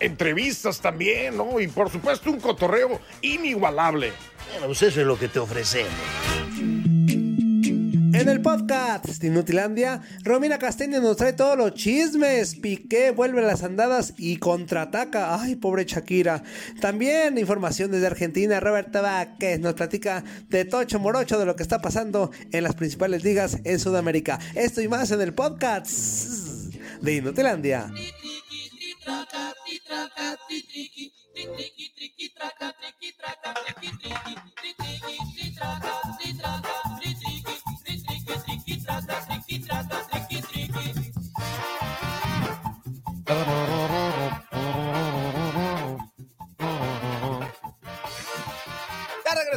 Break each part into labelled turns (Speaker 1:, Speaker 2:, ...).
Speaker 1: Entrevistas también, ¿no? Y por supuesto un cotorreo inigualable.
Speaker 2: Bueno, pues eso es lo que te ofrecemos.
Speaker 3: En el podcast de Inutilandia, Romina Castaño nos trae todos los chismes. Piqué vuelve a las andadas y contraataca. Ay, pobre Shakira. También información desde Argentina. Roberto Vázquez nos platica de Tocho Morocho de lo que está pasando en las principales ligas en Sudamérica. Esto y más en el podcast de Inutilandia.
Speaker 4: triqui,
Speaker 5: traca, tri, triqui, tri, triqui, triqui, traca, triqui, traca, triqui, triqui, tri, triqui, tri, traca, tri, traca,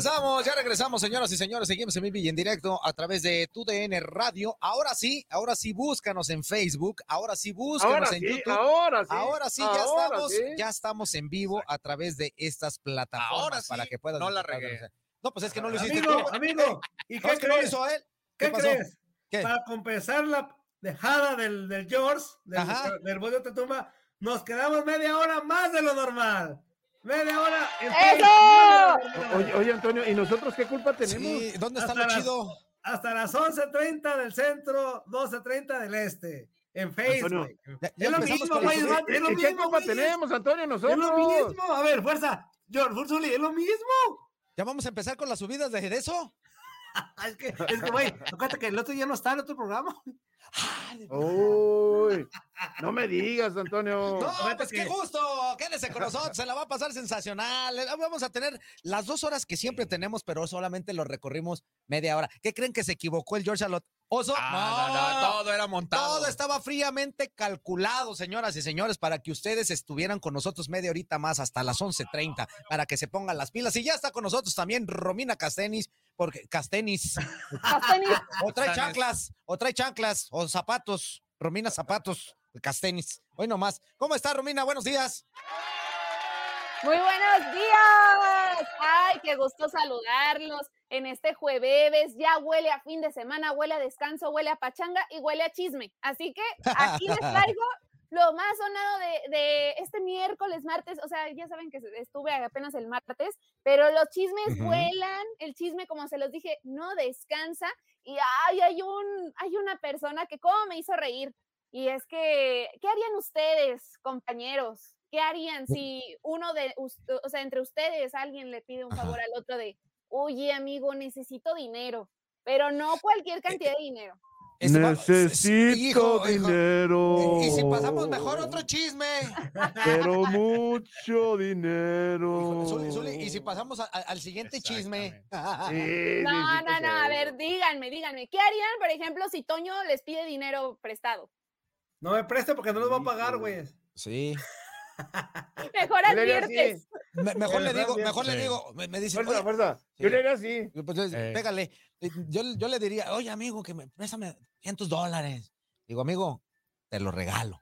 Speaker 4: regresamos, ya regresamos, señoras y señores. Seguimos en vivo y en directo a través de TUDN Radio. Ahora sí, ahora sí, búscanos en Facebook. Ahora sí, búscanos
Speaker 1: Ahora
Speaker 4: en
Speaker 1: sí,
Speaker 4: YouTube.
Speaker 1: ahora sí.
Speaker 4: Ahora sí, ya estamos,
Speaker 1: sí.
Speaker 4: ya estamos en vivo a través de estas plataformas
Speaker 6: Ahora sí,
Speaker 4: para que puedas.
Speaker 6: no la regué.
Speaker 4: No, pues es que no lo hiciste
Speaker 5: Amigo,
Speaker 4: tú.
Speaker 5: amigo, ¿y
Speaker 4: No,
Speaker 5: qué
Speaker 4: es que no lo
Speaker 5: crees?
Speaker 4: hizo él.
Speaker 5: ¿Qué,
Speaker 4: pasó?
Speaker 5: crees?
Speaker 4: ¿Qué?
Speaker 5: Para compensar la dejada del, del George, del,
Speaker 4: Ajá.
Speaker 5: del bollo de tumba, nos quedamos media hora más de lo normal. Media hora.
Speaker 7: ¡Eso!
Speaker 1: Oye, oye, Antonio, ¿y nosotros qué culpa tenemos?
Speaker 4: Sí, ¿dónde está
Speaker 5: Hasta
Speaker 4: lo
Speaker 5: las-
Speaker 4: chido?
Speaker 5: Hasta las 11.30 del centro, 12.30 del este. En Facebook.
Speaker 4: Ya- ya
Speaker 5: es lo mismo, güey.
Speaker 4: los-
Speaker 5: Es lo
Speaker 1: ¿Y qué
Speaker 5: mismo,
Speaker 1: culpa
Speaker 5: güey.
Speaker 1: tenemos, Antonio, nosotros?
Speaker 5: Es lo mismo. A ver, fuerza. George Ursuli, es lo mismo.
Speaker 4: ¿Ya vamos a empezar con las subidas de de eso?
Speaker 5: Es que, es que, güey, acuérdate que el otro ya no está en otro programa.
Speaker 1: Uy, no me digas, Antonio.
Speaker 4: No, pues qué gusto. Quédese con nosotros, se la va a pasar sensacional. Eh, Vamos a tener las dos horas que siempre tenemos, pero solamente lo recorrimos media hora. ¿Qué creen que se equivocó el George Alot? Oso,
Speaker 6: Ah, no, no, todo era montado.
Speaker 4: Todo estaba fríamente calculado, señoras y señores, para que ustedes estuvieran con nosotros media horita más hasta las 11.30, para que se pongan las pilas. Y ya está con nosotros también Romina Castenis, porque Castenis,
Speaker 7: Castanis.
Speaker 4: o trae chanclas, o trae chanclas, o zapatos, Romina Zapatos, Castenis. Hoy nomás. ¿Cómo está, Romina? Buenos días.
Speaker 7: Muy buenos días. Ay, qué gusto saludarlos en este jueves. Ya huele a fin de semana, huele a descanso, huele a pachanga y huele a chisme. Así que aquí les traigo lo más sonado de, de este miércoles, martes. O sea, ya saben que estuve apenas el martes, pero los chismes vuelan. El chisme, como se los dije, no descansa. Y ay, hay, un, hay una persona que cómo me hizo reír. Y es que, ¿qué harían ustedes, compañeros? ¿Qué harían si uno de, o sea, entre ustedes alguien le pide un
Speaker 4: Ajá.
Speaker 7: favor al otro de, oye, amigo, necesito dinero, pero no cualquier cantidad de dinero?
Speaker 4: Este, va-
Speaker 1: Necesito
Speaker 4: hijo, hijo,
Speaker 1: dinero.
Speaker 4: Y si pasamos mejor otro chisme.
Speaker 1: Pero mucho dinero.
Speaker 4: Zuli, Zuli, y si pasamos a- a- al siguiente chisme.
Speaker 1: Sí,
Speaker 7: No, no, no, a ver, díganme, díganme, ¿qué harían, por ejemplo, si Toño les pide dinero prestado?
Speaker 5: No me preste porque no los va a pagar, güey.
Speaker 4: Sí.
Speaker 7: Mejor adviertes.
Speaker 4: Me- mejor le digo, mejor le digo, me, me dice,
Speaker 1: Fuerza, fuerza.
Speaker 4: Sí.
Speaker 1: Yo le haría así.
Speaker 4: pues,
Speaker 6: Eh.
Speaker 4: pégale. Eh, Yo, yo le diría, oye, amigo, que me préstame 500 dólares. Digo, amigo, te lo regalo.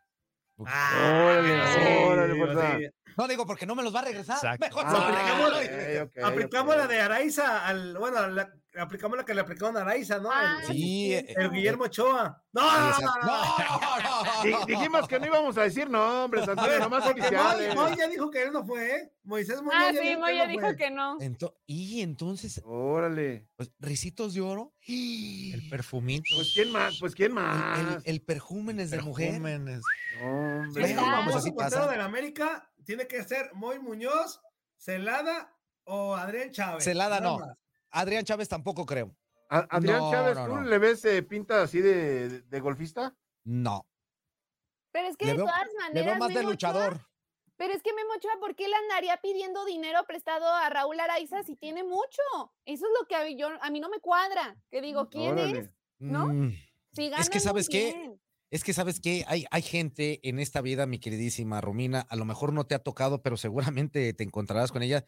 Speaker 1: Órale,
Speaker 5: Sí,
Speaker 1: órale,
Speaker 5: sí,
Speaker 1: fuerza.
Speaker 4: No digo porque no me los va a regresar.
Speaker 6: Exacto.
Speaker 4: Mejor
Speaker 1: Ah,
Speaker 5: aplicamos- la de Araiza al, bueno, la, aplicamos la que le aplicaron a Araiza, ¿no?
Speaker 7: Ah,
Speaker 5: El-
Speaker 4: Sí, eh,
Speaker 5: el, Guillermo Ochoa. No, no, no, no, no.
Speaker 4: No, no, no.
Speaker 1: Di- Dijimos que no íbamos a decir nombres, Antonio, nomás
Speaker 5: Moy,
Speaker 1: oficiales.
Speaker 5: Moy ya dijo que él no fue, ¿eh? Moisés Muñoz
Speaker 7: Ah,
Speaker 5: ya
Speaker 7: sí,
Speaker 5: dijo que
Speaker 7: Moya
Speaker 5: no
Speaker 7: dijo
Speaker 5: fue.
Speaker 7: que no.
Speaker 4: Ento- y entonces,
Speaker 1: Órale.
Speaker 4: pues, risitos de oro.
Speaker 6: El perfumito.
Speaker 1: Pues quién más, pues quién
Speaker 4: El,
Speaker 1: más.
Speaker 4: el, el perjúmenes de mujer.
Speaker 6: Perfúmenes.
Speaker 1: Hombre.
Speaker 5: Famoso
Speaker 4: así pasa.
Speaker 5: del América, tiene que ser Moy Muñoz, Celada o Adrián Chávez.
Speaker 4: Celada no.
Speaker 5: más.
Speaker 4: Adrián Chávez tampoco creo.
Speaker 8: A- Adrián
Speaker 4: No,
Speaker 8: Chávez,
Speaker 4: no,
Speaker 8: ¿tú
Speaker 4: no.
Speaker 8: le ves eh, pinta así de, de golfista?
Speaker 4: No.
Speaker 7: Pero es que
Speaker 4: Le
Speaker 7: de
Speaker 4: veo-
Speaker 7: todas
Speaker 4: Le
Speaker 7: maneras.
Speaker 4: veo más de
Speaker 7: Ochoa-
Speaker 4: luchador.
Speaker 7: Pero es que Memo Ochoa, ¿por qué le andaría pidiendo dinero prestado a Raúl Araiza si tiene mucho? Eso es lo que a, yo, a mí no me cuadra. Que digo, ¿quién
Speaker 8: Órale.
Speaker 7: es? ¿No?
Speaker 4: Mm,
Speaker 7: Si
Speaker 4: Es que, ¿sabes qué? Es que, ¿sabes qué? Hay, hay gente en esta vida, mi queridísima Romina, a lo mejor no te ha tocado, pero seguramente te encontrarás con ella,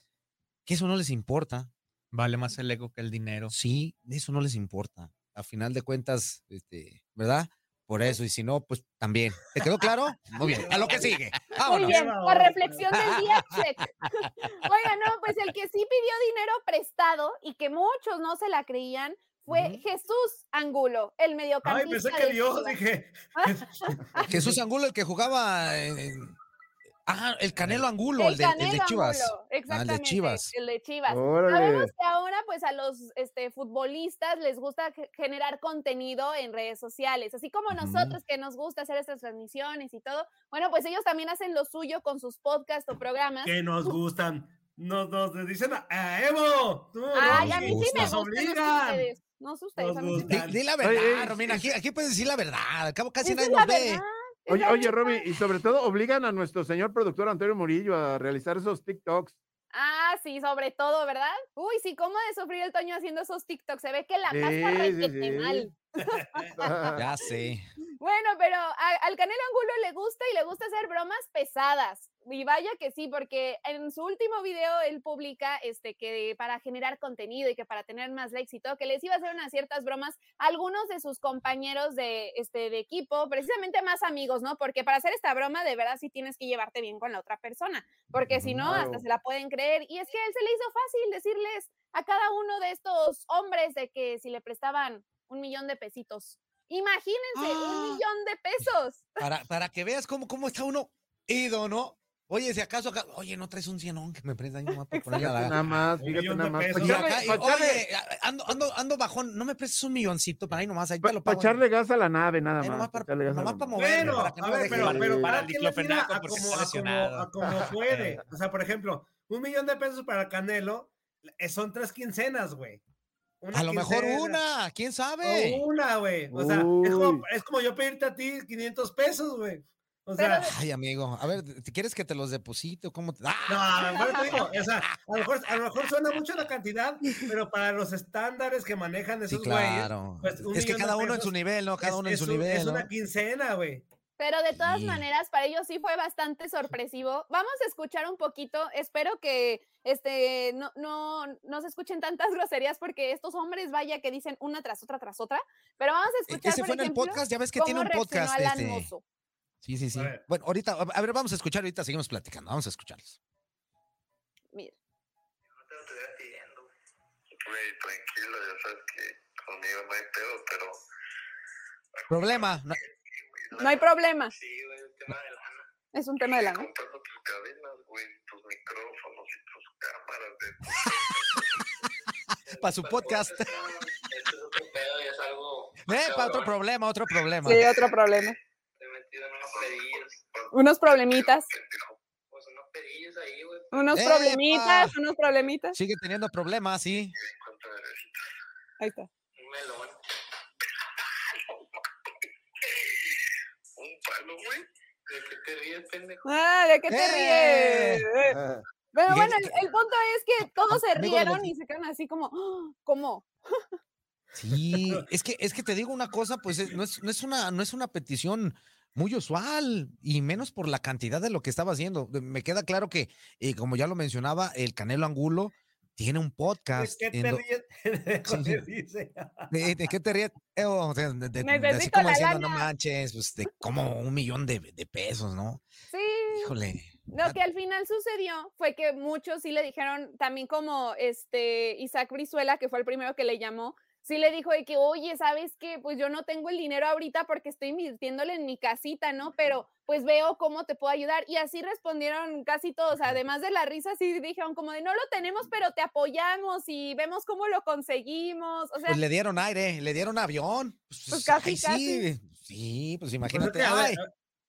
Speaker 4: que eso no les importa.
Speaker 6: Vale más el ego que el dinero.
Speaker 4: Sí, eso no les importa. A final de cuentas, este, ¿verdad? Por eso, y si no, pues también. ¿Te quedó claro? Muy bien, a lo que sigue.
Speaker 7: Muy
Speaker 4: Vámonos.
Speaker 7: bien, por reflexión del día, check. Oiga, no, pues el que sí pidió dinero prestado y que muchos no se la creían fue Jesús Angulo, el
Speaker 5: Ay,
Speaker 7: mediocampista.
Speaker 5: pensé que Dios,
Speaker 7: Chivas.
Speaker 5: dije.
Speaker 4: Jesús Angulo, el que jugaba en- en- Ah, el Canelo Angulo, el, de, el de
Speaker 7: Canelo
Speaker 4: Chivas.
Speaker 7: Angulo,
Speaker 4: Ah, el
Speaker 7: exactamente,
Speaker 4: de Chivas.
Speaker 7: el de Chivas.
Speaker 8: Órale.
Speaker 7: Sabemos que ahora pues a los este, futbolistas les gusta ge- generar contenido en redes sociales, así como nosotros que nos gusta hacer estas transmisiones y todo. Bueno, pues ellos también hacen lo suyo con sus podcasts o programas.
Speaker 5: Que nos gustan. Nos, nos dicen a, a Evo. Tú,
Speaker 7: Ay, a mí sí me
Speaker 5: nos
Speaker 7: gusta, no sé
Speaker 5: obligan.
Speaker 7: ustedes. No sé ustedes, gusta.
Speaker 4: Di, di la
Speaker 8: Oye,
Speaker 4: verdad,
Speaker 8: eh,
Speaker 4: Romina. Aquí, aquí puedes decir la verdad. Al cabo casi nadie nos ve.
Speaker 8: Oye, oye. Roby, y sobre todo obligan a nuestro señor productor Antonio Murillo a realizar esos TikToks.
Speaker 7: Ah, sí, sobre todo, ¿verdad? Uy, sí, cómo de sufrir el Toño haciendo esos TikToks. Se ve que la
Speaker 8: Sí,
Speaker 7: pasa
Speaker 8: sí,
Speaker 7: requete
Speaker 8: sí.
Speaker 7: mal.
Speaker 4: Ya sé.
Speaker 7: Bueno, pero a- al Canelo Angulo le gusta y le gusta hacer bromas pesadas. Y vaya que sí, porque en su último video él publica este que para generar contenido y que para tener más likes y todo, que les iba a hacer unas ciertas bromas a algunos de sus compañeros de este de equipo, precisamente más amigos, ¿no? Porque para hacer esta broma de verdad sí tienes que llevarte bien con la otra persona, porque si no hasta se la pueden creer y es que a él se le hizo fácil decirles a cada uno de estos hombres de que si le prestaban un millón de pesitos. Imagínense, un
Speaker 4: Ah.
Speaker 7: millón de pesos.
Speaker 4: Para, para que veas cómo, cómo está uno ido, ¿no? Oye, si acaso acá, oye, no traes un cienón que me prenda ahí nomás para ponerle la-
Speaker 8: nada más, fíjate nada más. Para
Speaker 5: Ya,
Speaker 8: echarle,
Speaker 4: acá,
Speaker 8: pa' echarle-
Speaker 4: oye, ando, ando, ando bajón, no me prestes un milloncito para ahí nomás, ahí te
Speaker 8: pa-
Speaker 4: lo
Speaker 8: pa'
Speaker 4: pago.
Speaker 8: echarle gas a la nave, nada más.
Speaker 4: nomás
Speaker 8: pa'
Speaker 4: para, nomás para moverme,
Speaker 5: Bueno,
Speaker 4: para que no
Speaker 5: a ver,
Speaker 4: deje
Speaker 5: pero, pero
Speaker 6: para el diclofenaco porque
Speaker 5: como,
Speaker 6: está
Speaker 5: a como,
Speaker 6: lesionado.
Speaker 5: a como puede. O sea, por ejemplo, un millón de pesos para Canelo eh, son tres quincenas, güey. Una
Speaker 4: A lo mejor una, quién sabe.
Speaker 5: O una, güey. O sea, es como, es como yo pedirte a ti 500 pesos, güey. O sea,
Speaker 4: Ay, amigo, a ver, ¿te ¿quieres que te los deposite o cómo? te- ¡Ah!
Speaker 5: no, a lo mejor te digo, o sea, a lo mejor, a lo mejor suena mucho la cantidad, pero para los estándares que manejan
Speaker 4: Sí,
Speaker 5: esos güeyes,
Speaker 4: claro.
Speaker 5: pues,
Speaker 4: es que cada uno en su nivel, ¿no? Cada
Speaker 5: es-
Speaker 4: uno en
Speaker 5: es
Speaker 4: su
Speaker 5: un-
Speaker 4: nivel.
Speaker 5: Es
Speaker 4: ¿no?
Speaker 5: una quincena, güey.
Speaker 7: Pero de todas
Speaker 4: Sí.
Speaker 7: maneras, para ellos sí fue bastante sorpresivo. Vamos a escuchar un poquito. Espero que este no, no, no se escuchen tantas groserías porque estos hombres, vaya, que dicen una tras otra tras otra. Pero vamos a
Speaker 4: E-
Speaker 7: escuchar.
Speaker 4: Ese
Speaker 7: por
Speaker 4: fue en el podcast, ya ves que tiene un podcast.
Speaker 7: Alan
Speaker 4: Este...
Speaker 7: Mozo.
Speaker 4: Sí, sí, sí. Bueno, ahorita, a ver, vamos a escuchar, ahorita seguimos platicando, vamos a escucharlos.
Speaker 7: Mira.
Speaker 9: Güey, tranquilo, ya sabes que conmigo no hay pedo, pero
Speaker 4: Problema. no-
Speaker 7: No hay problema.
Speaker 9: sí, güey, el tema de lana.
Speaker 7: Es un tema de la ¿no?
Speaker 9: Comprando tus cadenas, güey, tus micrófonos y tus cámaras. De...
Speaker 4: Para su podcast.
Speaker 9: Esto es otro pedo y es algo.
Speaker 4: Eh, para otro problema, otro problema.
Speaker 7: Sí, otro problema.
Speaker 9: Te he metido en unos
Speaker 7: problemitas.
Speaker 9: Pues unos pedillos ahí, güey.
Speaker 7: Unos
Speaker 4: ¡Epa!
Speaker 7: problemitas, unos problemitas.
Speaker 4: Sigue teniendo problemas, sí.
Speaker 7: Ahí está.
Speaker 9: Un melón. Un palo, güey. ¿De qué te ríes, pendejo?
Speaker 7: Ah, ¿de qué te
Speaker 4: ¡Eh!
Speaker 7: ríes? Eh,
Speaker 8: Ah,
Speaker 7: Pero bueno, el, el punto es que todos se rieron y se quedaron así como, "Ah, ¿cómo?
Speaker 4: Sí, es que, es que te digo una cosa, pues es- no, es, no, es una, no es una petición muy usual y menos por la cantidad de lo que estaba haciendo. Me queda claro que, eh, como ya lo mencionaba, el Canelo Angulo tiene un
Speaker 5: ¿De
Speaker 4: podcast.
Speaker 5: qué
Speaker 4: en
Speaker 5: te ríes?
Speaker 4: ¿De, de qué te ríes? O sea, de- de- de así como
Speaker 7: la
Speaker 4: diciendo, no
Speaker 7: lana".
Speaker 4: manches, pues de como un millón de, de pesos, ¿no?
Speaker 7: Sí.
Speaker 4: Híjole.
Speaker 7: Lo que al final sucedió fue que muchos sí le dijeron, también como este Isaac Brizuela, que fue el primero que le llamó, sí le dijo de que, oye, ¿sabes qué? Pues yo no tengo el dinero ahorita porque estoy invirtiéndole en mi casita, ¿no? Pero pues veo cómo te puedo ayudar. Y así respondieron casi todos, además de la risa, sí dijeron como de, no lo tenemos, pero te apoyamos y vemos cómo lo conseguimos. O sea,
Speaker 4: Pues le dieron aire, le dieron avión. Pues,
Speaker 7: Pues casi,
Speaker 4: ay, sí, sí, pues
Speaker 5: Pues es
Speaker 4: imagínate.
Speaker 5: que, a ver,
Speaker 4: ay,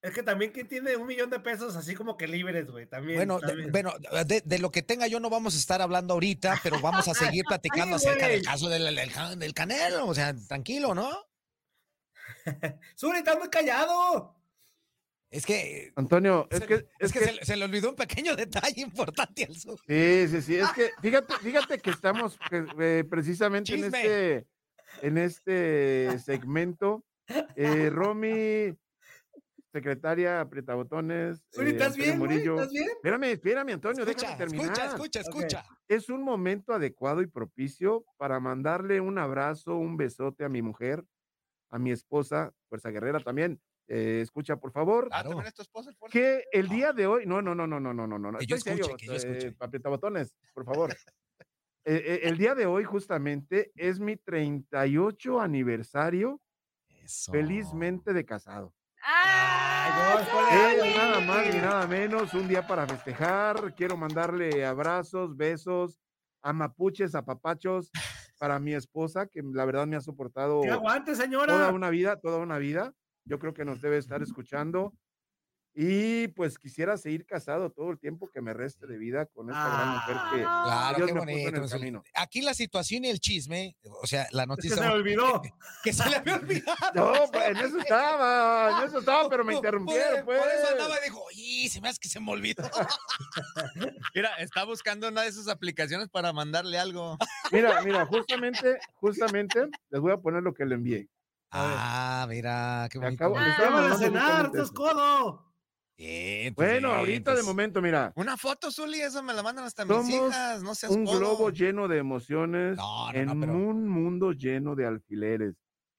Speaker 5: Es que también quien tiene un millón de pesos así como que libres, güey. También.
Speaker 4: Bueno, de, bueno de, de lo que tenga yo no vamos a estar hablando ahorita, pero vamos a seguir platicando
Speaker 5: Sí,
Speaker 4: acerca del caso del, del, del Canelo. O sea, tranquilo, ¿no?
Speaker 5: Zuli, estás muy callado.
Speaker 4: Es que.
Speaker 8: Antonio, es
Speaker 4: se-
Speaker 8: que,
Speaker 4: es
Speaker 8: es
Speaker 4: que,
Speaker 8: que,
Speaker 4: se, le- se le olvidó un pequeño detalle importante al sur.
Speaker 8: sí, sí, sí, es que, fíjate, fíjate que estamos eh, precisamente en este, en este segmento, eh, Romy, secretaria apretabotones, eh,
Speaker 5: ¿estás bien?
Speaker 8: Murillo.
Speaker 5: ¿Estás bien?
Speaker 8: Espérame, espérame, Antonio,
Speaker 4: Escucha,
Speaker 8: déjame terminar.
Speaker 4: escucha, escucha, escucha.
Speaker 8: Es un momento adecuado y propicio para mandarle un abrazo, un besote a mi mujer, a mi esposa, Fuerza Guerrera también. Eh, escucha, por favor.
Speaker 6: Ah,
Speaker 4: Claro.
Speaker 6: ¿también es tu esposa el fuerte?
Speaker 8: Que el día de hoy, no, no, no, no, no, no, no, no,
Speaker 4: Que yo escuche,
Speaker 8: serio,
Speaker 4: que yo escuche.
Speaker 8: eh, apretabotones, por favor. Eh, eh, el día de hoy justamente es mi 38 aniversario
Speaker 4: Eso.
Speaker 8: felizmente de casado.
Speaker 7: ¡Ah!
Speaker 5: No,
Speaker 8: Es nada más ni nada menos un día para festejar. Quiero mandarle abrazos, besos, a mapuches, a papachos para mi esposa, que la verdad me ha soportado
Speaker 5: Que aguante, señora.
Speaker 8: toda una vida, toda una vida. Yo creo que nos debe estar escuchando. Y pues quisiera seguir casado todo el tiempo que me reste de vida con esta gran mujer que
Speaker 4: Claro,
Speaker 8: Dios
Speaker 4: qué
Speaker 8: me puso en
Speaker 4: bonito.
Speaker 8: el camino.
Speaker 4: Aquí la situación y el chisme, o sea, la
Speaker 5: Es que
Speaker 4: noticia.
Speaker 5: se me olvidó.
Speaker 4: que se le había olvidado.
Speaker 8: No, pues en eso estaba, en eso estaba, pero me interrumpieron,
Speaker 4: por,
Speaker 8: pues.
Speaker 4: por eso andaba y dijo, oye, se me hace que se me olvidó.
Speaker 6: Mira, está buscando una de esas aplicaciones para mandarle algo.
Speaker 8: Mira, mira, justamente, justamente les voy a poner lo que le envié.
Speaker 4: ah, mira, qué bonito.
Speaker 8: acabo-
Speaker 7: Ah,
Speaker 8: mandando
Speaker 5: cenar, codo.
Speaker 4: Bien, pues
Speaker 8: Bueno,
Speaker 4: bien,
Speaker 8: ahorita de
Speaker 4: pues.
Speaker 8: momento, mira,
Speaker 6: Una foto, Zuli, eso me la mandan hasta mis hijas. No seas
Speaker 8: un
Speaker 6: codo.
Speaker 8: globo lleno de emociones
Speaker 4: No, no,
Speaker 8: en
Speaker 4: no, pero-
Speaker 8: un mundo lleno de alfileres.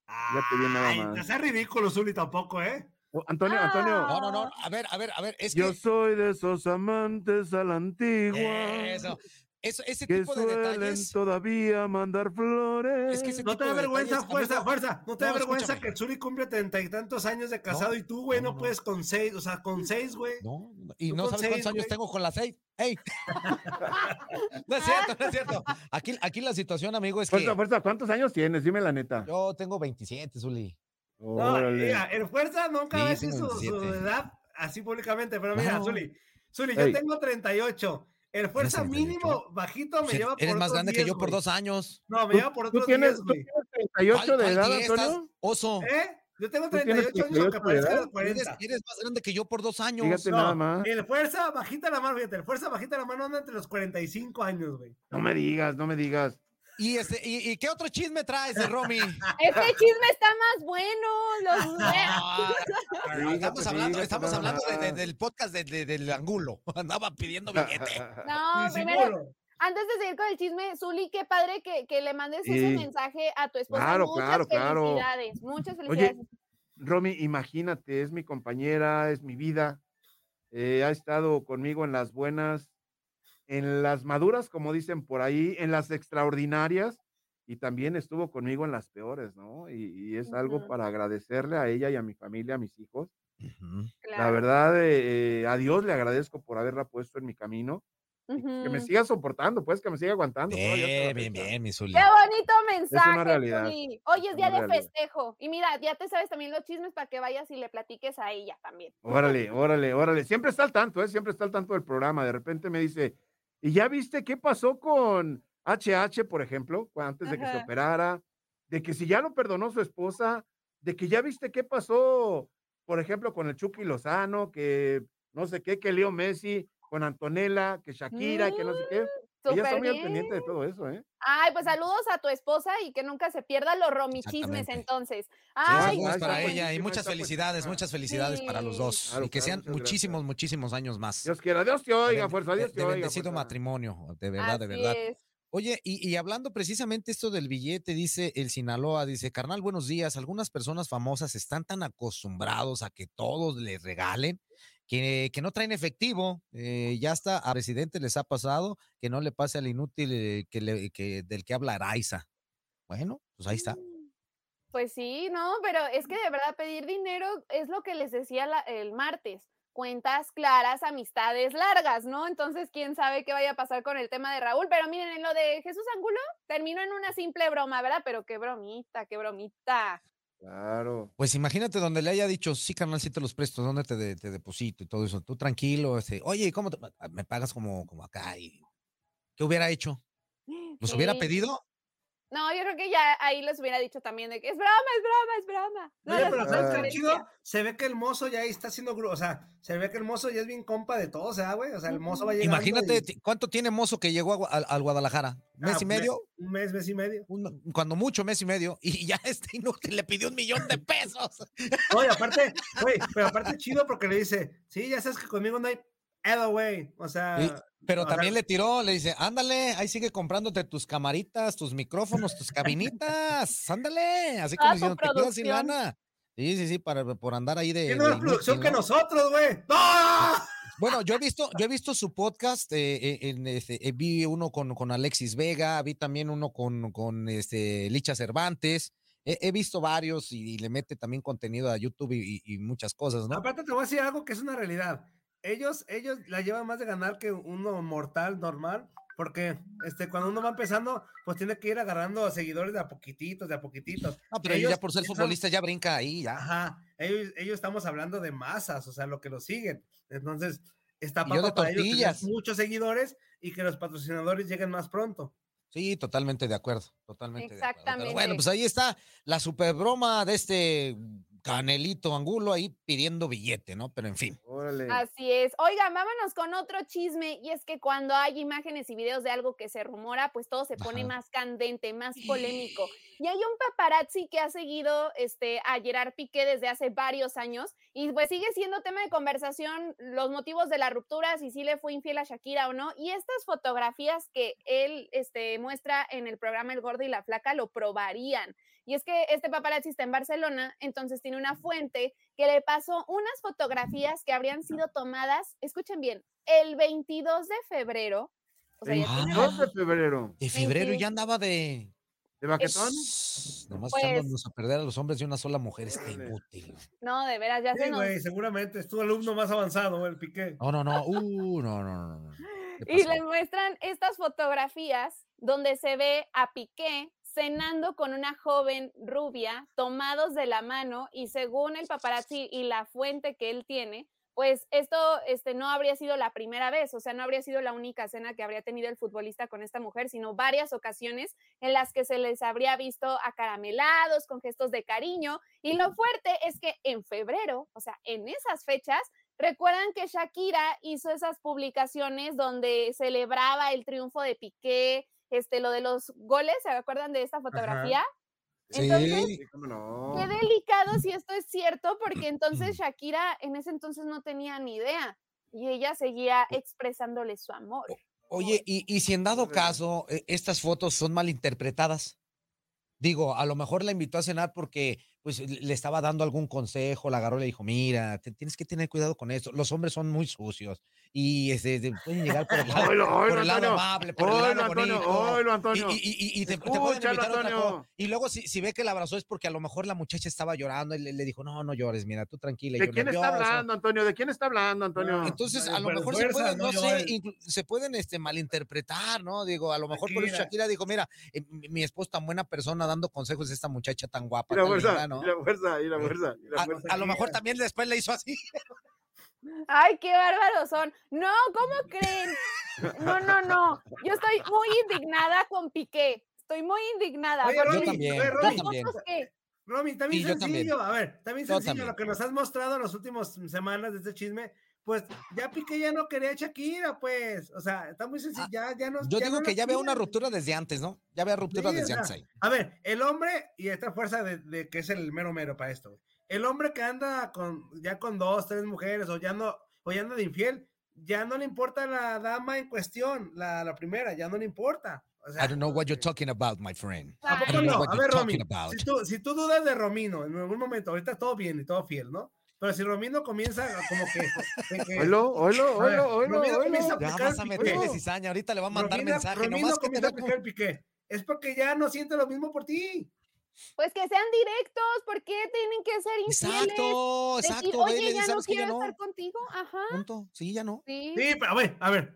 Speaker 8: Fíjate bien nada
Speaker 5: Ay,
Speaker 8: más.
Speaker 5: te hace ridículo, Zuli, tampoco, ¿eh?
Speaker 8: Oh, Antonio, Antonio,
Speaker 4: No, no, no. A ver, a ver, a ver. Es
Speaker 8: yo
Speaker 4: que.
Speaker 8: soy de esos amantes a la antigua
Speaker 4: Eso. Eso, ese
Speaker 8: que
Speaker 4: tipo de
Speaker 8: suelen
Speaker 4: detalles.
Speaker 8: todavía mandar flores.
Speaker 4: Es que ese
Speaker 5: No
Speaker 4: tipo
Speaker 5: te da
Speaker 4: de
Speaker 5: vergüenza,
Speaker 4: detalles,
Speaker 5: fuerza,
Speaker 4: amigo.
Speaker 5: fuerza. No te da
Speaker 4: No,
Speaker 5: vergüenza
Speaker 4: escúchame.
Speaker 5: que Zuli cumple treinta y tantos años de casado y tú, güey,
Speaker 4: no,
Speaker 5: no,
Speaker 4: no.
Speaker 5: puedes con seis, o sea, con seis, güey.
Speaker 4: No, no, y
Speaker 5: Tú
Speaker 4: no sabes
Speaker 5: seis,
Speaker 4: cuántos años tengo con las seis. ¡Ey! no es cierto, no es cierto. Aquí, aquí la situación, amigo, es que
Speaker 8: Fuerza, fuerza, ¿cuántos años tienes? Dime la neta.
Speaker 4: yo tengo 27, Zuli.
Speaker 5: No, mira, el fuerza nunca va a
Speaker 4: Sí,
Speaker 5: decir su, su
Speaker 4: 27.
Speaker 5: edad así públicamente, pero mira. Zuli, Zuli, yo
Speaker 8: Ey.
Speaker 5: tengo 38. El fuerza
Speaker 4: 38?
Speaker 5: mínimo bajito me
Speaker 4: Ser-
Speaker 5: lleva por
Speaker 4: Eres más
Speaker 5: otros
Speaker 4: grande que
Speaker 5: 10,
Speaker 4: yo por dos años.
Speaker 5: No, me
Speaker 8: ¿Tú,
Speaker 5: lleva por
Speaker 8: tú
Speaker 5: otros
Speaker 8: tienes,
Speaker 5: 10,
Speaker 8: tú
Speaker 5: güey.
Speaker 8: tienes 38
Speaker 4: ¿Cuál-
Speaker 8: de edad, Antonio?
Speaker 4: Oso.
Speaker 5: ¿Eh? Yo tengo
Speaker 8: ¿Tú tienes
Speaker 5: 38 años, aunque
Speaker 8: 38 de
Speaker 5: parezca
Speaker 8: edad?
Speaker 5: de 40.
Speaker 4: Eres, más grande que yo por dos años.
Speaker 8: Fíjate nada más.
Speaker 5: El fuerza bajita la mano, fíjate, el fuerza bajita la mano anda entre los 45 años, güey.
Speaker 8: No me digas, no me digas.
Speaker 4: ¿Y, este, y, y qué otro chisme traes Romy?
Speaker 7: Este chisme está más bueno. Los...
Speaker 4: Ah,
Speaker 8: Fíjate,
Speaker 4: estamos hablando,
Speaker 8: fíjate
Speaker 4: estamos hablando de- de-
Speaker 8: más.
Speaker 4: del podcast de- de- del Angulo. Andaba pidiendo billete.
Speaker 7: No, primero, antes de seguir con el chisme, Zuli, qué padre que, que le mandes ese mensaje a tu esposa.
Speaker 8: Claro,
Speaker 7: muchas
Speaker 8: claro, claro.
Speaker 7: felicidades, muchas
Speaker 8: Oye,
Speaker 7: felicidades.
Speaker 8: Romy, imagínate, es mi compañera, es mi vida. eh, ha estado conmigo en las buenas, en las maduras, como dicen por ahí, en las extraordinarias, y también estuvo conmigo en las peores, ¿no? Y, y es algo
Speaker 7: Ujú.
Speaker 8: para agradecerle a ella y a mi familia, a mis hijos.
Speaker 4: Ujú.
Speaker 8: La
Speaker 7: Claro.
Speaker 8: verdad, eh, eh, a Dios le agradezco por haberla puesto en mi camino. y Que me siga soportando, pues, que me siga aguantando. la
Speaker 4: Bien, bien, bien, mi Zuli.
Speaker 7: Qué bonito mensaje,
Speaker 8: realidad,
Speaker 7: Zuli. Hoy es
Speaker 8: es
Speaker 7: día
Speaker 8: una
Speaker 7: de
Speaker 8: realidad.
Speaker 7: festejo. Y mira, ya te sabes también los chismes para que vayas y le platiques a ella también.
Speaker 8: Órale, órale, órale. Siempre está al tanto, ¿eh? Siempre está al tanto del programa. De repente me dice, ¿y ya viste qué pasó con HH, por ejemplo, antes de que se operara? De que si ya lo perdonó su esposa, de que ya viste qué pasó, por ejemplo, con el Chucky Lozano, que no sé qué, que Leo Messi, con Antonella, que Shakira, que no sé qué. Ella está muy al
Speaker 7: bien.
Speaker 8: pendiente de todo eso, ¿eh?
Speaker 7: Ay, pues saludos a tu esposa y que nunca se pierda los romichismes entonces.
Speaker 4: Sí,
Speaker 7: Ay,
Speaker 4: saludos para ella y muchas felicidades, muchas felicidades para los dos.
Speaker 8: Claro,
Speaker 4: y que
Speaker 8: claro,
Speaker 4: sean muchísimos,
Speaker 8: gracias.
Speaker 4: muchísimos años más.
Speaker 8: Dios quiera, Dios te oiga, fuerza, Dios
Speaker 4: de,
Speaker 8: te
Speaker 4: de
Speaker 8: oiga.
Speaker 4: bendecido
Speaker 8: fuerza.
Speaker 4: matrimonio, de verdad, de verdad.
Speaker 7: es.
Speaker 4: Oye, y, y hablando precisamente esto del billete, dice el Sinaloa, dice, carnal, buenos días. Algunas personas famosas están tan acostumbrados a que todos les regalen que, no traen efectivo. Eh, ya hasta a presidente les ha pasado que no le pase al inútil eh, que le- que, del que habla Araiza. Bueno, pues ahí está.
Speaker 7: Pues sí, no, pero es que de verdad pedir dinero es lo que les decía el martes. Cuentas claras, amistades largas, ¿no? Entonces, quién sabe qué vaya a pasar con el tema de Raúl. Pero miren, en lo de Jesús Angulo terminó en una simple broma, ¿verdad? Pero qué bromita, qué bromita.
Speaker 8: Claro.
Speaker 4: Pues imagínate donde le haya dicho, sí, carnal, sí te los presto, ¿dónde te, de- te deposito y todo eso? Tú tranquilo, este, oye, ¿cómo te, me pagas como, como acá? Y, ¿Qué hubiera hecho? ¿Los hubiera
Speaker 7: Sí.
Speaker 4: pedido?
Speaker 7: No, yo creo que ya ahí les hubiera dicho también de que es broma, es broma, es broma. No
Speaker 5: Oye, pero ¿sabes qué chido? Se ve que el mozo ya ahí está haciendo o sea, se ve que el mozo ya es bien compa de todos, ¿eh, güey? O sea, el mozo va llegando
Speaker 4: Imagínate
Speaker 5: y-
Speaker 4: cuánto tiene mozo que llegó a, al- al Guadalajara. ¿Mes
Speaker 5: Ah,
Speaker 4: y
Speaker 5: mes-
Speaker 4: medio?
Speaker 5: Un mes, mes y medio.
Speaker 4: Un- cuando mucho, mes y medio. Y ya este inútil le pidió un millón de pesos.
Speaker 5: Oye, aparte, güey, pero aparte chido porque le dice, sí, ya sabes que conmigo no hay pedo, güey. O sea,
Speaker 4: pero
Speaker 5: o sea,
Speaker 4: también le tiró, le dice, ándale, ahí sigue comprándote tus camaritas, tus micrófonos, tus cabinitas, ándale, así como
Speaker 7: tu
Speaker 4: diciendo, te quedas sin lana. Sí, sí, sí, para, por andar ahí de...
Speaker 5: tiene más producción que
Speaker 4: ¿no?
Speaker 5: nosotros, güey. ¡No!
Speaker 4: Bueno, yo he visto, yo he visto su podcast, eh, eh, en este, eh, vi uno con, con Alexis Vega, vi también uno con, con este, Licha Cervantes, he, he visto varios y, y le mete también contenido a YouTube y, y- y muchas cosas, ¿no?
Speaker 5: Aparte te voy a decir algo que es una realidad. Ellos, ellos la llevan más de ganar que uno mortal normal, porque este, cuando uno va empezando, pues tiene que ir agarrando a seguidores de a poquititos, de a poquititos.
Speaker 4: No, pero
Speaker 5: Ellos
Speaker 4: ya por ser futbolista ya brinca ahí, ya.
Speaker 5: Ajá, ellos, ellos estamos hablando de masas, o sea, lo que lo siguen. Entonces, está para ellos
Speaker 4: tortillas.
Speaker 5: muchos seguidores y que los patrocinadores lleguen más pronto.
Speaker 4: Sí, totalmente de acuerdo, totalmente de acuerdo. Pero bueno,
Speaker 7: Exactamente.
Speaker 4: pues ahí está la super broma de este Canelito Angulo ahí pidiendo billete, ¿no? Pero en fin.
Speaker 8: Órale.
Speaker 7: Así es. Oigan, vámonos con otro chisme y es que cuando hay imágenes y videos de algo que se rumora, pues todo se pone
Speaker 4: Ajá.
Speaker 7: más candente, más polémico. Y hay un paparazzi que ha seguido este, a Gerard Piqué desde hace varios años y pues sigue siendo tema de conversación los motivos de la ruptura, si sí le fue infiel a Shakira o no. Y estas fotografías que él este, muestra en el programa El Gordo y la Flaca lo probarían. Y es que este paparazzi está en Barcelona, entonces tiene una fuente que le pasó unas fotografías que habrían sido tomadas, escuchen bien, el 22 de febrero. O sea, ya tiene
Speaker 8: 22 de febrero.
Speaker 4: De febrero ya andaba de.
Speaker 8: ¿De baquetón?
Speaker 4: Nomás
Speaker 7: Pues-
Speaker 4: echándonos a perder a los hombres de una sola mujer, está inútil.
Speaker 7: No, de veras, ya se
Speaker 5: Sí,
Speaker 7: nos...
Speaker 5: güey, seguramente es tu alumno más avanzado, el Piqué.
Speaker 4: No, no, no. Uh, no, no, no, no. ¿Qué
Speaker 7: Y le muestran estas fotografías donde se ve a Piqué cenando con una joven rubia, tomados de la mano, y según el paparazzi y la fuente que él tiene, pues esto este, no habría sido la primera vez, o sea, no habría sido la única cena que habría tenido el futbolista con esta mujer, sino varias ocasiones en las que se les habría visto acaramelados, con gestos de cariño. Y lo fuerte es que en febrero, o sea, en esas fechas, Recuerdan que Shakira hizo esas publicaciones donde celebraba el triunfo de Piqué, este, lo de los goles, ¿se acuerdan de esta fotografía? Entonces,
Speaker 8: Sí, cómo no.
Speaker 7: qué delicado si esto es cierto, porque entonces Shakira en ese entonces no tenía ni idea y ella seguía expresándole su amor.
Speaker 4: Oye, y, y si en dado caso eh, estas fotos son malinterpretadas, digo, a lo mejor la invitó a cenar porque pues le estaba dando algún consejo, la agarró y le dijo, mira, te- tienes que tener cuidado con esto. Los hombres son muy sucios y este, de- pueden llegar por el lado,
Speaker 8: Oilo,
Speaker 4: por el lado amable, por el
Speaker 8: Oilo,
Speaker 4: lado
Speaker 8: Antonio,
Speaker 4: bonito.
Speaker 8: oilo, Antonio.
Speaker 4: Y, y- y- y te, te pueden invitar otra
Speaker 8: Antonio.
Speaker 4: cosa. Y luego si, si ve que la abrazó es porque a lo mejor la muchacha estaba llorando y le, le dijo, no, no llores, mira, tú tranquila.
Speaker 8: ¿De
Speaker 4: yo
Speaker 8: quién está
Speaker 4: nervioso".
Speaker 8: hablando, Antonio? ¿De quién está hablando, Antonio?
Speaker 4: Entonces,
Speaker 5: Ay,
Speaker 4: a lo mejor se pueden,
Speaker 5: no
Speaker 4: no sé, se pueden este, malinterpretar, ¿no? Digo, a lo mejor por eso
Speaker 5: Shakira.
Speaker 4: Dijo, mira, eh, mi, mi esposa tan buena persona dando consejos a esta muchacha tan guapa, tan linda, ¿no?
Speaker 8: Y la fuerza, y la fuerza. y la
Speaker 4: A,
Speaker 8: fuerza.
Speaker 4: a lo mejor también después le hizo así.
Speaker 7: Ay, qué bárbaros son. No, ¿cómo creen? No, no, no. Yo estoy muy indignada con Piqué. Estoy muy indignada.
Speaker 5: Oye,
Speaker 7: porque
Speaker 4: Yo
Speaker 5: Romy,
Speaker 4: también,
Speaker 5: oye,
Speaker 4: yo
Speaker 5: Romy,
Speaker 7: las
Speaker 4: también.
Speaker 7: que-
Speaker 5: Romy, también
Speaker 4: Sí, yo también.
Speaker 5: sencillo, a ver, también
Speaker 4: Yo
Speaker 5: sencillo
Speaker 4: también.
Speaker 5: lo que nos has mostrado en las últimas semanas de este chisme, pues ya Piqué ya no quería a Shakira, pues, o sea, está muy sencillo,
Speaker 4: Ah,
Speaker 5: ya, ya no.
Speaker 4: Yo
Speaker 5: ya
Speaker 4: digo
Speaker 5: no
Speaker 4: que ya veo una ruptura desde antes, ¿no? Ya veo ruptura
Speaker 5: Sí, o
Speaker 4: desde
Speaker 5: sea,
Speaker 4: antes ahí.
Speaker 5: A ver, el hombre y esta fuerza de, de que es el mero mero para esto, güey. El hombre que anda con ya con dos, tres mujeres o ya no o ya anda de infiel, ya no le importa la dama en cuestión, la, la primera, ya no le importa. O sea,
Speaker 4: I don't know what you're talking about, my friend.
Speaker 5: ¿A
Speaker 7: Ay,
Speaker 5: poco
Speaker 4: I don't know
Speaker 5: no?
Speaker 4: what
Speaker 5: A
Speaker 4: you're
Speaker 5: ver, Romy,
Speaker 4: talking about.
Speaker 5: si tú, si tú dudas de Romino en algún momento, ahorita todo bien y todo fiel, ¿no? Pero si Romino comienza como que...
Speaker 8: Oilo, oilo, oilo, oilo,
Speaker 5: comienza
Speaker 4: Ya vas a meterle cizaña, ahorita le va a mandar
Speaker 5: Romina-
Speaker 4: mensaje,
Speaker 5: Romino
Speaker 4: nomás que te
Speaker 5: comienza a aplicar el piqué. Es porque ya no siente lo mismo por ti.
Speaker 7: Pues que sean directos, ¿por qué tienen que ser infieles?
Speaker 4: Exacto,
Speaker 7: Decir,
Speaker 4: exacto,
Speaker 7: oye, ya no quiero
Speaker 4: no.
Speaker 7: estar contigo. Ajá,
Speaker 4: Punto. Sí, ya no.
Speaker 7: sí.
Speaker 5: Sí, pero a ver, a ver.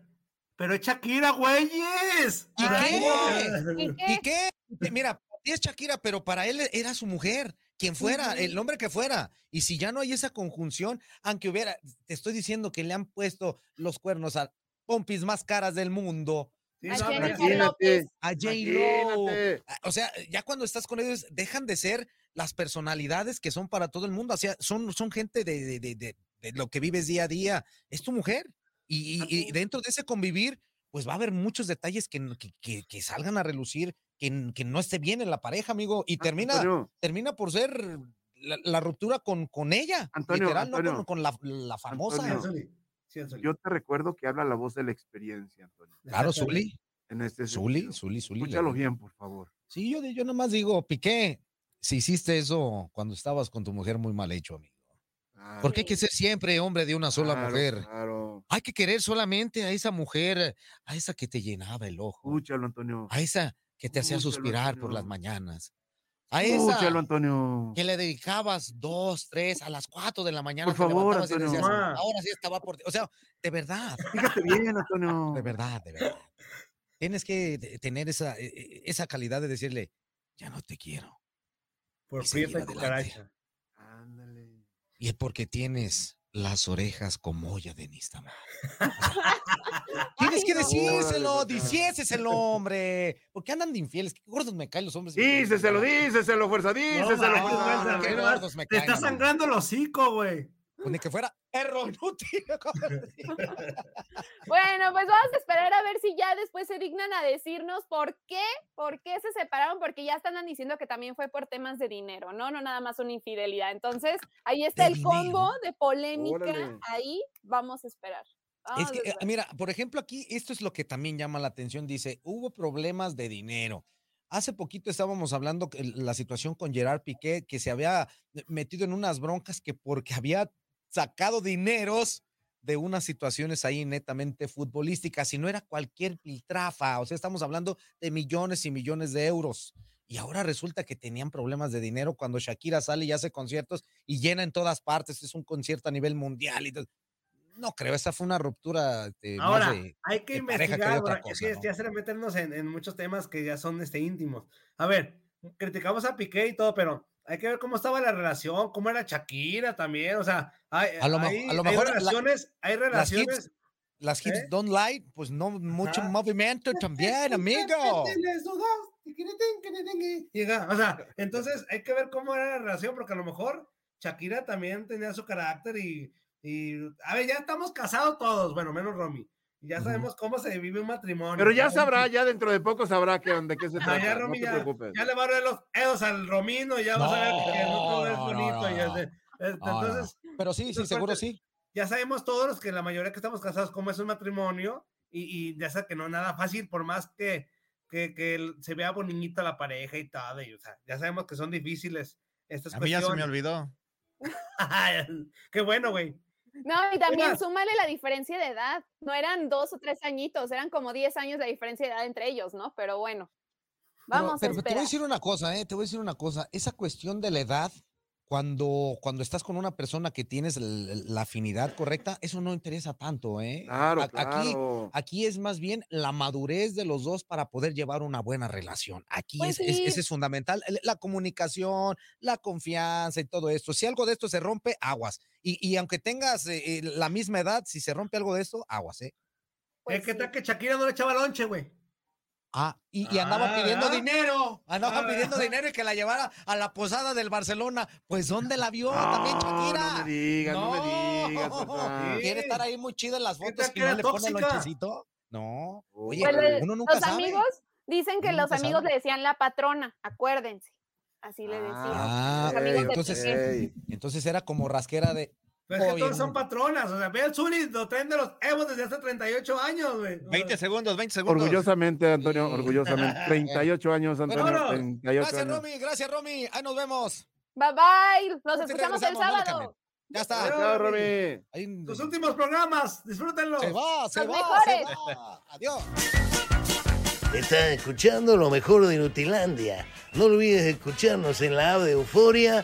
Speaker 5: Pero es Shakira, güeyes.
Speaker 4: ¿Y qué?
Speaker 7: ¿Y
Speaker 4: ¿Y
Speaker 7: qué?
Speaker 4: Mira, es Shakira, pero para él era su mujer. Quien fuera, el nombre que fuera. Y si ya no hay esa conjunción, aunque hubiera, te estoy diciendo que le han puesto los cuernos a pompis más caras del mundo.
Speaker 5: Sí,
Speaker 7: A
Speaker 4: J-Lo. O sea, ya cuando estás con ellos, dejan de ser las personalidades que son para todo el mundo. O sea, son, son gente de, de- de- de- lo que vives día a día. Es tu mujer. Y, y- y dentro de ese convivir, pues va a haber muchos detalles que, n- que- que- que salgan a relucir, que, no esté bien en la pareja, amigo. Y termina,
Speaker 8: Antonio,
Speaker 4: termina por ser la, la ruptura con, con ella.
Speaker 8: Antonio,
Speaker 4: literal, no con, con la, la famosa.
Speaker 8: Antonio. Yo te recuerdo que habla la voz de la experiencia, Antonio.
Speaker 4: Claro, Zuli.
Speaker 8: En este
Speaker 4: Zuli,
Speaker 8: sentido.
Speaker 4: Zuli, Zuli.
Speaker 8: Escúchalo bien, por favor.
Speaker 4: Sí, yo, yo nomás digo, Piqué, si hiciste eso cuando estabas con tu mujer, muy mal hecho, amigo.
Speaker 8: Claro,
Speaker 4: Porque hay que ser siempre hombre de una sola
Speaker 8: claro,
Speaker 4: mujer.
Speaker 8: Claro.
Speaker 4: Hay que querer solamente a esa mujer, a esa que te llenaba el ojo,
Speaker 8: Escúchalo, Antonio.
Speaker 4: a esa que te hacía suspirar por las mañanas, a esa
Speaker 8: Escúchalo, Antonio.
Speaker 4: que le dedicabas dos, tres, a las cuatro de la mañana.
Speaker 8: Por
Speaker 4: te
Speaker 8: favor,
Speaker 4: levantabas y
Speaker 8: Antonio.
Speaker 4: decías,
Speaker 5: Ma.
Speaker 4: ahora sí estaba por ti. O sea, de verdad,
Speaker 8: Fíjate bien, Antonio.
Speaker 4: de verdad, de verdad. Tienes que te- tener esa, e- e- esa calidad de decirle, ya no te quiero.
Speaker 5: Por
Speaker 4: y seguir
Speaker 5: prieta y
Speaker 4: adelante.
Speaker 5: cucaracha.
Speaker 8: Ándale.
Speaker 4: Y es porque tienes las orejas como olla de Nistama. Tienes que decírselo,
Speaker 8: Órale,
Speaker 4: diciéselo, hombre. ¿Por qué andan de infieles? Qué gordos me caen los hombres.
Speaker 8: Díceselo, díceselo, fuerza,
Speaker 5: No, te está sangrando el hocico, güey.
Speaker 4: Pues ni que fuera perro inútil.
Speaker 7: Bueno, pues vamos a esperar a ver si ya después se dignan a decirnos por qué, por qué se separaron, porque ya están diciendo que también fue por temas de dinero, ¿no? No nada más una infidelidad. Entonces, ahí está
Speaker 4: ¿De
Speaker 7: el combo de polémica.
Speaker 8: Órale.
Speaker 7: Ahí vamos a esperar.
Speaker 4: Es que,
Speaker 7: a
Speaker 4: eh,
Speaker 7: esperar.
Speaker 4: mira, por ejemplo, aquí esto es lo que también llama la atención. Dice, hubo problemas de dinero. Hace poquito estábamos hablando la situación con Gerard Piqué, que se había metido en unas broncas que porque había sacado dineros de unas situaciones ahí netamente futbolísticas y no era cualquier piltrafa, o sea, estamos hablando de millones y millones de euros. Y ahora resulta que tenían problemas de dinero cuando Shakira sale y hace conciertos y llena en todas partes, es un concierto a nivel mundial y todo. No creo, esa fue una ruptura más
Speaker 5: Ahora,
Speaker 4: de-
Speaker 5: hay que
Speaker 4: de que
Speaker 5: investigar, es
Speaker 4: cosa,
Speaker 5: que
Speaker 4: ¿no?
Speaker 5: ya será meternos en, en muchos temas que ya son este, íntimos. A ver, criticamos a Piqué y todo, pero hay que ver cómo estaba la relación, cómo era Shakira también, o sea, hay,
Speaker 4: A lo mo-
Speaker 5: hay-
Speaker 4: a lo
Speaker 5: hay
Speaker 4: mejor la-
Speaker 5: relaciones, hay
Speaker 4: las
Speaker 5: relaciones.
Speaker 4: hits, las hits
Speaker 5: ¿Eh?
Speaker 4: Don't Lie, pues no mucho
Speaker 5: Ajá.
Speaker 4: movimiento también, amigo.
Speaker 5: Llega, o sea, entonces hay que ver cómo era la relación, porque a lo mejor Shakira también tenía su carácter y, y a ver, ya estamos casados todos, bueno, menos Romy. Y Ya sabemos cómo se vive un matrimonio.
Speaker 8: Pero ya
Speaker 5: ¿sabes?
Speaker 8: sabrá, ya dentro de poco sabrá que, de qué se trata.
Speaker 5: ya
Speaker 8: no
Speaker 5: Romy
Speaker 8: te
Speaker 5: ya,
Speaker 8: preocupes.
Speaker 5: ya le va a ver los dedos al Romino y ya va a saber que no todo es
Speaker 4: No, no,
Speaker 5: bonito. y
Speaker 4: no,
Speaker 5: este-
Speaker 4: No, no,
Speaker 5: entonces,
Speaker 4: Pero sí, sí, seguro sí.
Speaker 5: ya sabemos todos los que la mayoría que estamos casados cómo es un matrimonio y, y ya sé que no es nada fácil, por más que, que, que se vea bonita la pareja y todo. Y, o sea, ya sabemos que son difíciles estas
Speaker 6: A mí ya se me
Speaker 5: cuestiones.
Speaker 6: olvidó.
Speaker 5: Qué bueno, güey.
Speaker 7: No, y también
Speaker 5: más?
Speaker 7: súmale la diferencia de edad. No eran dos o tres añitos, eran como 10 años de diferencia de edad entre ellos, ¿no? Pero bueno, vamos
Speaker 4: pero,
Speaker 7: a
Speaker 4: te voy a
Speaker 7: esperar.
Speaker 4: decir una cosa, ¿eh? Te voy a decir una cosa. Esa cuestión de la edad, cuando, cuando estás con una persona que tienes la afinidad correcta, eso no interesa tanto, ¿eh?
Speaker 8: Claro,
Speaker 4: Aquí,
Speaker 8: claro.
Speaker 4: aquí es más bien la madurez de los dos para poder llevar una buena relación. Aquí
Speaker 7: Pues
Speaker 4: es, es-
Speaker 7: sí.
Speaker 4: es fundamental. La comunicación, la confianza y todo esto. Si algo de esto se rompe, aguas. Y, y aunque tengas eh, eh, la misma edad, si se rompe algo de esto, aguas, ¿eh?
Speaker 7: Pues
Speaker 5: Eh, ¿Qué
Speaker 7: sí.
Speaker 5: tal que Shakira no le echaba lonche, güey?
Speaker 4: Ah, y, y andaba
Speaker 5: Ah,
Speaker 4: pidiendo
Speaker 5: ¿verdad?
Speaker 4: dinero, andaba
Speaker 5: Ah,
Speaker 4: pidiendo dinero y que la llevara a la posada del Barcelona. Pues ¿dónde la vio
Speaker 8: No,
Speaker 4: también Shakira?
Speaker 8: no me digas, no, me digas.
Speaker 4: Quiere estar ahí muy chido en las
Speaker 5: ¿Qué
Speaker 4: fotos y
Speaker 5: que
Speaker 4: no le pone lonchecito. No, oye,
Speaker 7: Pues
Speaker 4: uno nunca
Speaker 7: los
Speaker 4: sabe.
Speaker 7: amigos dicen que
Speaker 4: Uno
Speaker 7: los amigos
Speaker 4: sabe.
Speaker 7: le decían la patrona, acuérdense. Así le decían.
Speaker 4: Ah,
Speaker 7: los amigos de
Speaker 4: entonces, entonces era como rasquera de.
Speaker 5: Pero es que
Speaker 4: Oye,
Speaker 5: todos son patronas. O sea, ve al Zuli, lo traen de los Evos desde hace 38 años, güey. O sea,
Speaker 6: 20 segundos, 20 segundos.
Speaker 8: Orgullosamente, Antonio,
Speaker 4: Sí.
Speaker 8: orgullosamente. 38 años, Antonio.
Speaker 5: Vámonos.
Speaker 8: 38
Speaker 4: Gracias,
Speaker 8: años.
Speaker 4: Romy, gracias, Romy. Ahí nos vemos.
Speaker 7: Bye bye. Nos escuchamos el sábado.
Speaker 4: Ya está.
Speaker 5: Adiós.
Speaker 8: Chao, Romy.
Speaker 4: Ahí-
Speaker 5: Tus últimos programas, disfrútenlos.
Speaker 4: se va, se
Speaker 7: Los
Speaker 4: va, se va. Adiós.
Speaker 2: Estás escuchando lo mejor de Nutilandia. No olvides escucharnos en la app de Euforia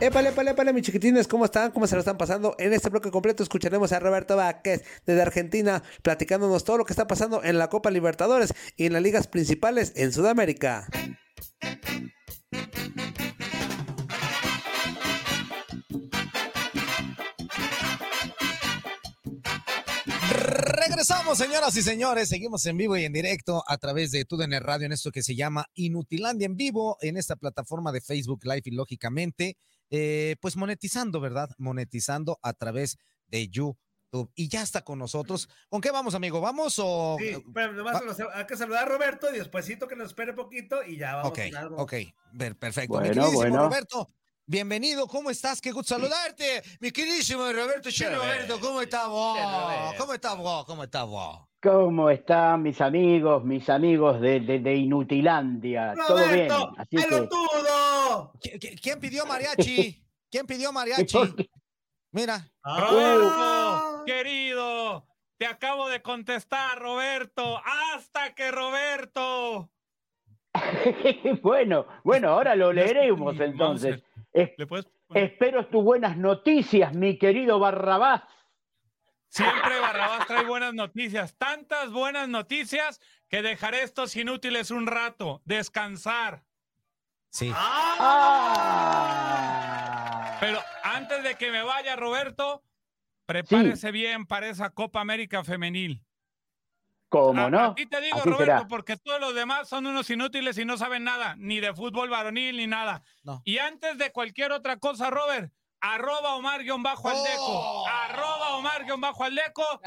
Speaker 3: Épale, épale, épale, mis chiquitines, ¿cómo están? ¿Cómo se lo están pasando? En este bloque completo escucharemos a Roberto Vázquez desde Argentina platicándonos todo lo que está pasando en la Copa Libertadores y en las ligas principales en Sudamérica.
Speaker 4: Regresamos, señoras y señores. Seguimos en vivo y en directo a través de TUDN Radio en esto que se llama Inutilandia en vivo en esta plataforma de Facebook Live y lógicamente, eh, pues monetizando, ¿verdad? Monetizando a través de YouTube. Y ya está con nosotros. ¿Con qué vamos, amigo? ¿Vamos o...?
Speaker 5: Sí, pero nomás los- hay que saludar a Roberto y despuésito que nos espere poquito y ya vamos
Speaker 4: Ok,
Speaker 5: algo.
Speaker 4: ok, perfecto.
Speaker 5: Bueno,
Speaker 4: mi
Speaker 5: bueno.
Speaker 4: Roberto, bienvenido, ¿cómo estás? Qué gusto saludarte, mi queridísimo Roberto. Che, Roberto, ¿cómo estás vos? ¿Cómo estás vos? ¿Cómo estás vos?
Speaker 10: ¿Cómo están mis amigos, mis amigos de, de, de Inutilandia? ¿Todo bien?
Speaker 5: ¡Roberto,
Speaker 10: Así que,
Speaker 5: pelotudo!
Speaker 4: ¿Qui- qui- ¿Quién pidió mariachi? ¿Quién pidió mariachi? Mira.
Speaker 11: Roberto, querido, te acabo de contestar, Roberto. Hasta que Roberto.
Speaker 10: bueno, bueno, ahora lo leeremos entonces. Es- espero tus buenas noticias, mi querido Barrabás.
Speaker 11: Siempre Barrabás trae buenas noticias, tantas buenas noticias que dejaré estos inútiles un rato, descansar.
Speaker 4: Sí.
Speaker 11: Pero antes de que me vaya, Roberto, prepárese bien para esa Copa América Femenil.
Speaker 10: ¿Cómo
Speaker 11: A-
Speaker 10: no?
Speaker 11: A ti te digo,
Speaker 10: Así
Speaker 11: Roberto,
Speaker 10: será.
Speaker 11: porque todos los demás son unos inútiles y no saben nada, ni de fútbol varonil ni nada. Y antes de cualquier otra cosa, Robert, arroba Omar-Aldeco, arroba Omar-Aldeco,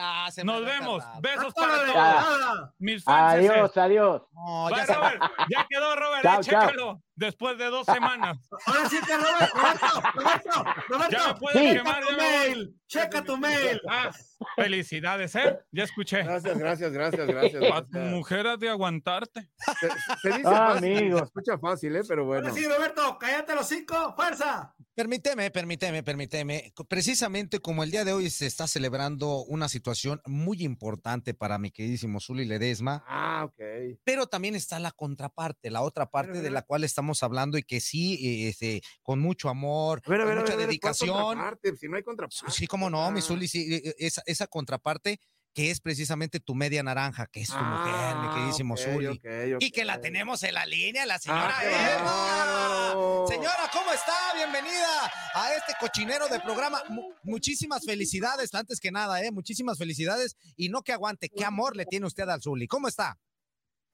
Speaker 11: nos vemos, besos para todos,
Speaker 10: Ah.
Speaker 11: mis fans.
Speaker 10: Adiós, adiós.
Speaker 11: Va, Robert, ya quedó, Robert,
Speaker 10: Chao,
Speaker 11: eh,
Speaker 10: chao.
Speaker 11: chécalo, después de dos semanas.
Speaker 5: Ahora sí que Roberto, Roberto, Roberto, Roberto.
Speaker 11: Ya me puedes
Speaker 5: checa
Speaker 11: quemar,
Speaker 5: tu
Speaker 11: ya me voy.
Speaker 5: mail, checa tu mail.
Speaker 11: Ah, felicidades, ¿eh? Ya escuché.
Speaker 8: Gracias, gracias, gracias, gracias.
Speaker 11: A tu mujer has de aguantarte.
Speaker 8: Se, se dice
Speaker 4: Ah,
Speaker 8: fácil,
Speaker 4: amigo.
Speaker 8: se escucha fácil, ¿eh? Pero bueno.
Speaker 5: Ahora sí, Roberto, cállate los cinco, fuerza.
Speaker 4: Permíteme, permíteme, permíteme. Precisamente como el día de hoy se está celebrando una situación muy importante para mi queridísimo Zuli Ledesma.
Speaker 8: Ah, ok.
Speaker 4: Pero también está la contraparte, la otra parte de la cual estamos hablando y que sí, eh, este, con mucho amor,
Speaker 8: ver,
Speaker 4: con
Speaker 8: ver,
Speaker 4: mucha
Speaker 8: ver, a ver, ¿cuál
Speaker 4: dedicación.
Speaker 8: Si no hay contraparte.
Speaker 4: Sí, cómo no, mi
Speaker 8: Ah.
Speaker 4: Zuli, sí, eh, esa, esa contraparte que es precisamente tu media naranja, que es tu mujer, mi queridísimo
Speaker 8: ok,
Speaker 4: Zuli. Y que la tenemos en la línea, la señora
Speaker 8: Ah, qué
Speaker 4: Emma. Señora, ¿cómo está? Bienvenida a este cochinero de programa. Mu- muchísimas felicidades, antes que nada, ¿eh? Muchísimas felicidades. Y no que aguante, qué amor le tiene usted al Zuli. ¿Cómo está?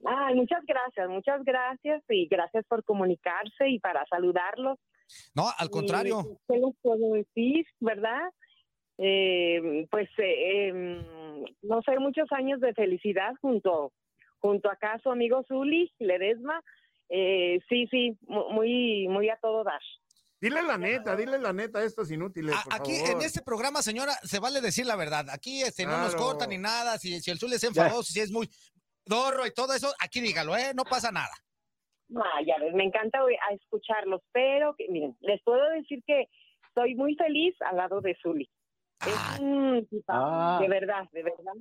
Speaker 12: Ay, muchas gracias, muchas gracias y gracias por comunicarse y para saludarlos.
Speaker 4: No, al contrario.
Speaker 12: ¿Qué les puedo decir, verdad? Eh, pues, eh, em, no sé, muchos años de felicidad junto, junto acá a su amigo Zuli Ledesma. Eh, sí, sí, mu- muy, muy a todo dar.
Speaker 8: Dile la neta, dile la neta a estos inútiles, por
Speaker 4: Aquí
Speaker 8: favor.
Speaker 4: en este programa, señora, se vale decir la verdad. Aquí este, no nos corta ni nada. Si, si el Zuli es enfadoso, si es muy dorro y todo eso, aquí dígalo, ¿eh? No pasa nada.
Speaker 12: Ya ves, me encanta a escucharlos, pero que, miren, les puedo decir que estoy muy feliz al lado de Zuli. Es un tipazo,
Speaker 8: Ah.
Speaker 12: de verdad, de verdad.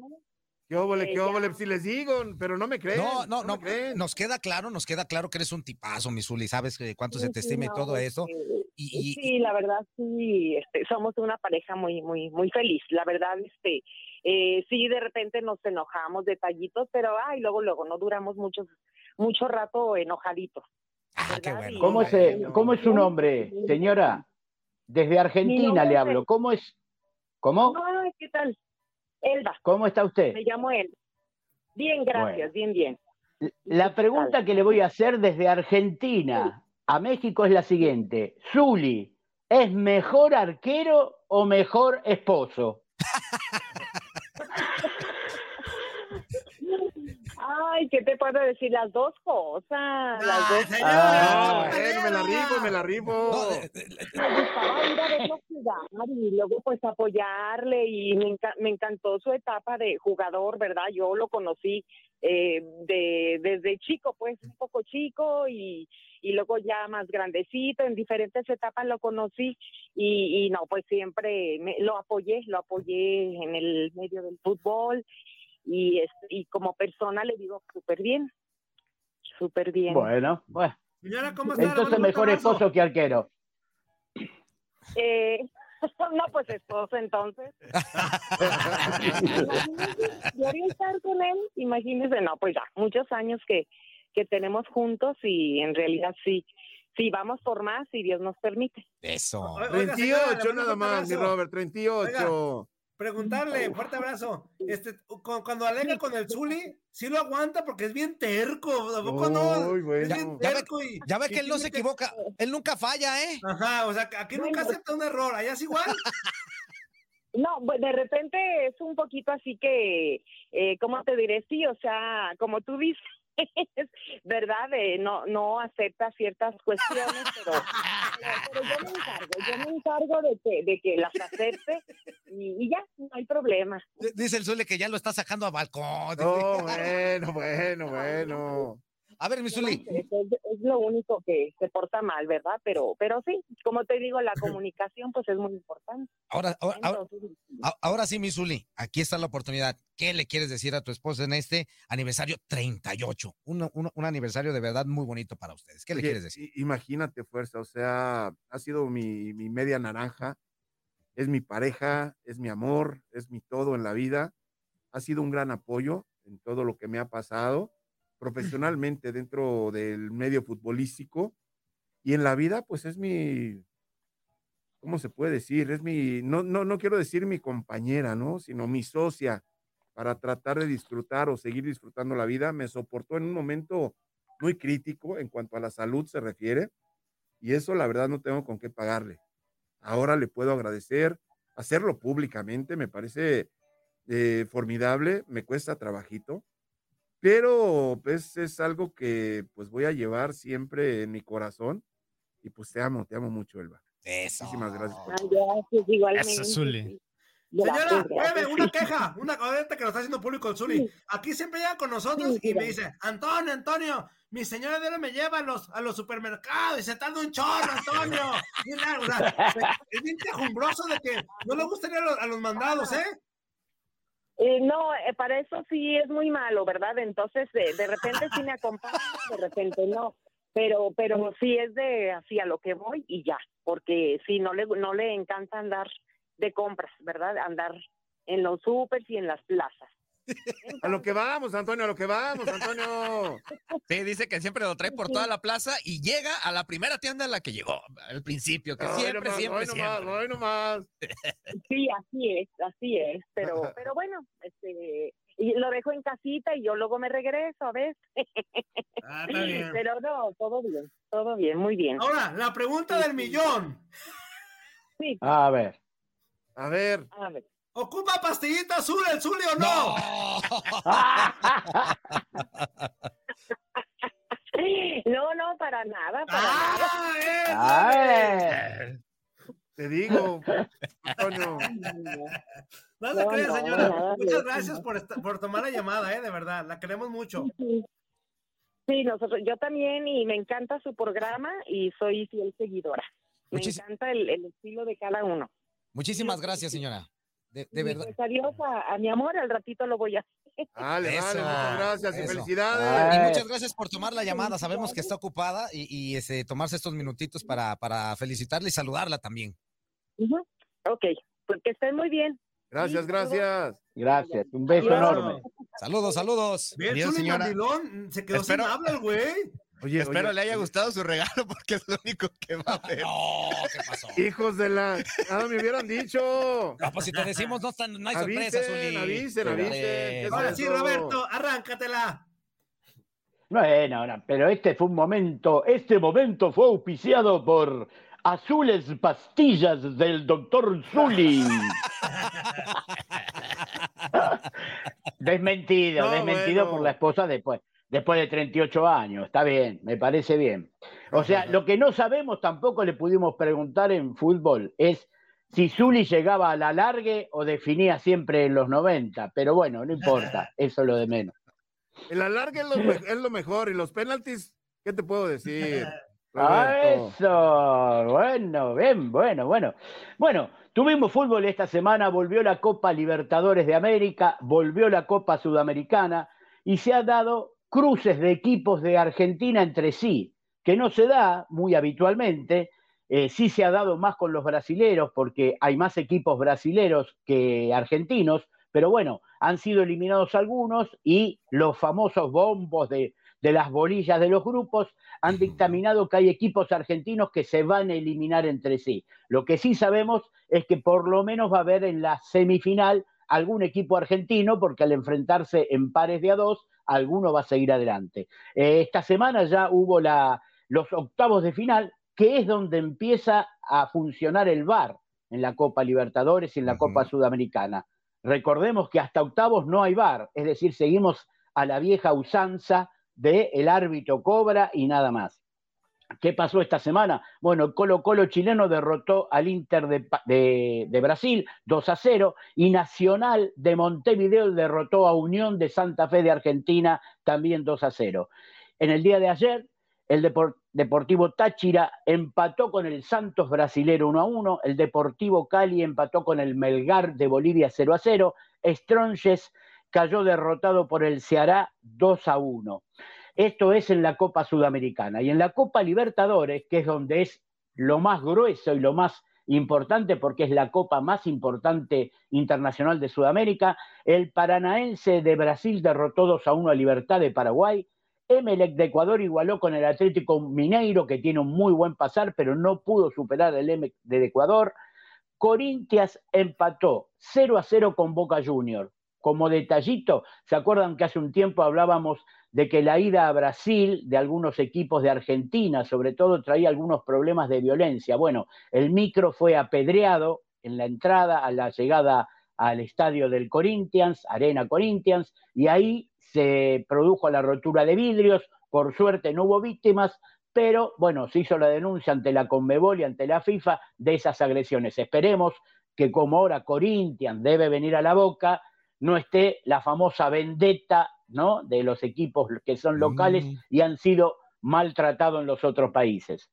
Speaker 8: ¿Qué óvole,
Speaker 12: Eh,
Speaker 8: qué óvole? Si les digo, pero no me creen.
Speaker 4: No, no,
Speaker 8: me
Speaker 4: no, nos queda claro, nos queda claro que eres un tipazo, mi Zuli, sabes cuánto se te
Speaker 12: Sí,
Speaker 4: estima y
Speaker 12: no,
Speaker 4: todo eso. Y, y-
Speaker 12: sí, la verdad sí, este, somos una pareja muy, muy, muy feliz. La verdad, este, eh, sí, de repente nos enojamos detallitos, pero ay, luego, luego no duramos mucho, mucho rato enojaditos.
Speaker 4: Ah,
Speaker 12: qué bueno.
Speaker 10: ¿Cómo, se, ¿Cómo es su nombre, señora? Desde Argentina le
Speaker 12: es-
Speaker 10: hablo. ¿Cómo es? ¿Cómo?
Speaker 12: Ay, ¿qué tal? Elba.
Speaker 10: ¿Cómo está usted?
Speaker 12: Me llamo Elba. Bien, gracias, bien, bien.
Speaker 10: La pregunta que le voy a hacer desde Argentina a México es la siguiente. Zuli, ¿Es mejor arquero o mejor esposo?
Speaker 12: Ay, ¿qué te puedo decir? Las dos cosas. las dos
Speaker 8: Ah, bueno, me la rifo, me la rifo.
Speaker 12: Me gustaba ir a verlo jugar y luego pues apoyarle y me, enca- me encantó su etapa de jugador, ¿verdad? Yo lo conocí eh, de, desde chico, pues un poco chico y, y luego ya más grandecito, en diferentes etapas lo conocí y, y no, pues siempre me- lo apoyé, lo apoyé en el medio del fútbol y, es- y como persona le digo súper bien, súper bien.
Speaker 10: Bueno, bueno.
Speaker 5: Señora, ¿cómo está? Le
Speaker 10: Entonces mejor esposo que arquero.
Speaker 12: Eh, no, pues esposo entonces. Quería estar con él, imagínese, no, pues ya, muchos años que, que tenemos juntos y en realidad sí, sí vamos por más si Dios nos permite.
Speaker 4: Eso.
Speaker 5: Oiga, señora, le
Speaker 8: 38
Speaker 5: mando
Speaker 8: nada más, mi. Robert, 38.
Speaker 5: Preguntarle, fuerte abrazo. Este, cu- cuando alega con el Zuli, sí lo aguanta porque es bien terco. ¿A poco no?
Speaker 8: Uy,
Speaker 5: Es
Speaker 8: bueno.
Speaker 5: bien
Speaker 4: Ya ve,
Speaker 5: terco y-
Speaker 4: ya ve que él no se equivoca, él nunca falla, ¿eh?
Speaker 5: Ajá, o sea, que aquí nunca acepta un error. Allá es igual.
Speaker 12: No, pues de repente es un poquito así que, eh, ¿cómo te diré? Sí, o sea, como tú dices, ¿verdad? Eh, no, no acepta ciertas cuestiones, pero, pero, yo me encargo, yo me encargo de que, de que las acepte y, y ya, no hay problema.
Speaker 4: D- Dice el Zule que ya lo está sacando a balcón.
Speaker 8: No, bueno, bueno, bueno.
Speaker 4: A ver, mi Zuli.
Speaker 12: Es, es- lo único que se porta mal, ¿verdad? Pero, pero sí, como te digo, la comunicación pues es muy importante.
Speaker 4: Ahora, ahora, ahora,
Speaker 12: Entonces,
Speaker 4: a- ahora sí, mi Zuli, aquí está la oportunidad. ¿Qué le quieres decir a tu esposa en este aniversario 38? Un, un- un aniversario de verdad muy bonito para ustedes. ¿Qué le
Speaker 8: Oye,
Speaker 4: quieres decir?
Speaker 8: Imagínate, fuerza, o sea, ha sido mi, mi media naranja, es mi pareja, es mi amor, es mi todo en la vida. Ha sido un gran apoyo en todo lo que me ha pasado profesionalmente dentro del medio futbolístico y en la vida, pues es mi, ¿cómo se puede decir? Es mi, no, no, no quiero decir mi compañera, ¿no? Sino mi socia para tratar de disfrutar o seguir disfrutando la vida. Me soportó en un momento muy crítico en cuanto a la salud se refiere y eso la verdad no tengo con qué pagarle. Ahora le puedo agradecer, hacerlo públicamente me parece eh, formidable, me cuesta trabajito, pero pues es algo que pues voy a llevar siempre en mi corazón y pues te amo, te amo mucho, Elba.
Speaker 4: Eso.
Speaker 8: Muchísimas gracias. por-
Speaker 12: Ay, gracias, igualmente.
Speaker 11: Eso, Zuli.
Speaker 5: Señora,
Speaker 12: gracias.
Speaker 5: una queja, una ahorita que lo está haciendo público el Zuli. Aquí siempre llega con nosotros y me dice, Antonio, Antonio, mi señora de me lleva a los, a los supermercados y se tarda un chorro, Antonio. Y la- o sea, se- es bien quejumbroso de que no le gustaría a los, a los mandados, ¿eh?
Speaker 12: Eh, no, eh, para eso sí es muy malo, ¿verdad? Entonces, de, de repente sí me acompaña, de repente no. Pero, pero sí es de así a lo que voy y ya, porque sí, no le, no le encanta andar de compras, ¿verdad? Andar en los supers y en las plazas.
Speaker 8: A lo que vamos, Antonio, a lo que vamos, Antonio.
Speaker 6: Sí, dice que siempre lo trae por toda la plaza y llega a la primera tienda a la que llegó al principio, que
Speaker 8: Ay,
Speaker 6: siempre,
Speaker 8: nomás,
Speaker 6: siempre,
Speaker 8: ay, nomás,
Speaker 6: siempre.
Speaker 8: ay, nomás.
Speaker 12: Sí, así es, así es, pero, pero bueno, este, y lo dejo en casita y yo luego me regreso a ver.
Speaker 5: Ah, está bien.
Speaker 12: Pero no, todo bien, todo bien, muy bien.
Speaker 5: Ahora, la pregunta del millón.
Speaker 12: Sí,
Speaker 10: A ver.
Speaker 8: A ver.
Speaker 12: a ver.
Speaker 5: ¿Ocupa pastillita azul el Zuli o no?
Speaker 12: No, no, para nada, para
Speaker 5: Ah, eh,
Speaker 10: A
Speaker 5: Zuli.
Speaker 10: ver.
Speaker 8: Te digo, Antonio.
Speaker 5: No se
Speaker 12: No,
Speaker 5: señora. Muchas gracias
Speaker 12: no.
Speaker 5: por, esta- por tomar la llamada, ¿eh? De verdad, la queremos mucho.
Speaker 12: Sí, nosotros, yo también y me encanta su programa y soy fiel seguidora. Me encanta el, el estilo de cada uno.
Speaker 4: Muchísimas gracias, señora. De, verdad.
Speaker 12: Pues adiós a, a mi amor, al ratito lo voy a hacer.
Speaker 8: Vale, vale,
Speaker 4: Eso,
Speaker 8: muchas gracias y felicidades.
Speaker 4: Y muchas gracias por tomar la llamada. Sabemos que está ocupada y, y, este, tomarse estos minutitos para, para felicitarla y saludarla también.
Speaker 12: Ujú. Ok, pues que estén muy bien.
Speaker 8: Gracias, gracias.
Speaker 10: Gracias. Un beso enorme.
Speaker 4: Saludos, saludos.
Speaker 5: Zuli
Speaker 6: señora.
Speaker 5: mandilón, se quedó
Speaker 6: Espero-
Speaker 5: sin habla el güey.
Speaker 8: Oye,
Speaker 6: Espero
Speaker 8: oye,
Speaker 6: le haya gustado su regalo porque es lo único que va a ver.
Speaker 4: No, ¿qué pasó?
Speaker 8: Hijos de la. Nada me hubieran dicho.
Speaker 4: No, pues si te decimos, no, están, no hay sorpresa,
Speaker 8: Avisen,
Speaker 4: Zuli.
Speaker 8: avisen, avisen. ¿Qué es
Speaker 5: Ahora sí? Roberto, arráncatela.
Speaker 10: Bueno, no, pero este fue un momento, este momento fue auspiciado por azules pastillas del doctor Zuli. desmentido,
Speaker 8: No,
Speaker 10: desmentido
Speaker 8: bueno.
Speaker 10: por la esposa después, después de 38 años. Está bien, me parece bien. O sea, lo que no sabemos tampoco le pudimos preguntar en fútbol es si Zuli llegaba a la largue o definía siempre en los 90. Pero bueno, no importa, eso es lo de menos.
Speaker 8: El alargue es lo, es lo mejor y los penaltis, ¿qué te puedo decir?
Speaker 10: Ah, eso, bueno, bien, bueno, bueno. Bueno, tuvimos fútbol esta semana, volvió la Copa Libertadores de América, volvió la Copa Sudamericana y se ha dado cruces de equipos de Argentina entre sí, que no se da muy habitualmente. Eh, sí se ha dado más con los brasileros porque hay más equipos brasileros que argentinos, pero bueno, han sido eliminados algunos y los famosos bombos de, de las bolillas de los grupos han dictaminado que hay equipos argentinos que se van a eliminar entre sí. Lo que sí sabemos es que por lo menos va a haber en la semifinal algún equipo argentino, porque al enfrentarse en pares de a dos, alguno va a seguir adelante. Eh, esta semana ya hubo la, los octavos de final, que es donde empieza a funcionar el VAR en la Copa Libertadores y en la Copa Sudamericana. Recordemos que hasta octavos no hay VAR, es decir, seguimos a la vieja usanza de el árbitro cobra y nada más. ¿Qué pasó esta semana? Bueno, Colo Colo chileno derrotó al Inter de, Brasil 2 a 0 y Nacional de Montevideo derrotó a Unión de Santa Fe de Argentina también 2 a 0. En el día de ayer, el Depor- Deportivo Táchira empató con el Santos brasilero 1 a 1, el Deportivo Cali empató con el Melgar de Bolivia 0 a 0, Stronges cayó derrotado por el Ceará 2 a 1. Esto es en la Copa Sudamericana. Y en la Copa Libertadores, que es donde es lo más grueso y lo más importante, porque es la copa más importante internacional de Sudamérica, el Paranaense de Brasil derrotó 2 a 1 a Libertad de Paraguay. Emelec de Ecuador igualó con el Atlético Mineiro, que tiene un muy buen pasar, pero no pudo superar el Emelec de Ecuador. Corinthians empató 0 a 0 con Boca Junior. Como detallito, ¿se acuerdan que hace un tiempo hablábamos de que la ida a Brasil de algunos equipos de Argentina, sobre todo, traía algunos problemas de violencia? Bueno, el micro fue apedreado en la entrada, a la llegada al estadio del Corinthians, Arena Corinthians, y ahí se produjo la rotura de vidrios. Por suerte no hubo víctimas, pero bueno, se hizo la denuncia ante la Conmebol y ante la FIFA de esas agresiones. Esperemos que como ahora Corinthians debe venir a la boca, no esté la famosa vendetta ¿no? de los equipos que son locales y han sido maltratados en los otros países.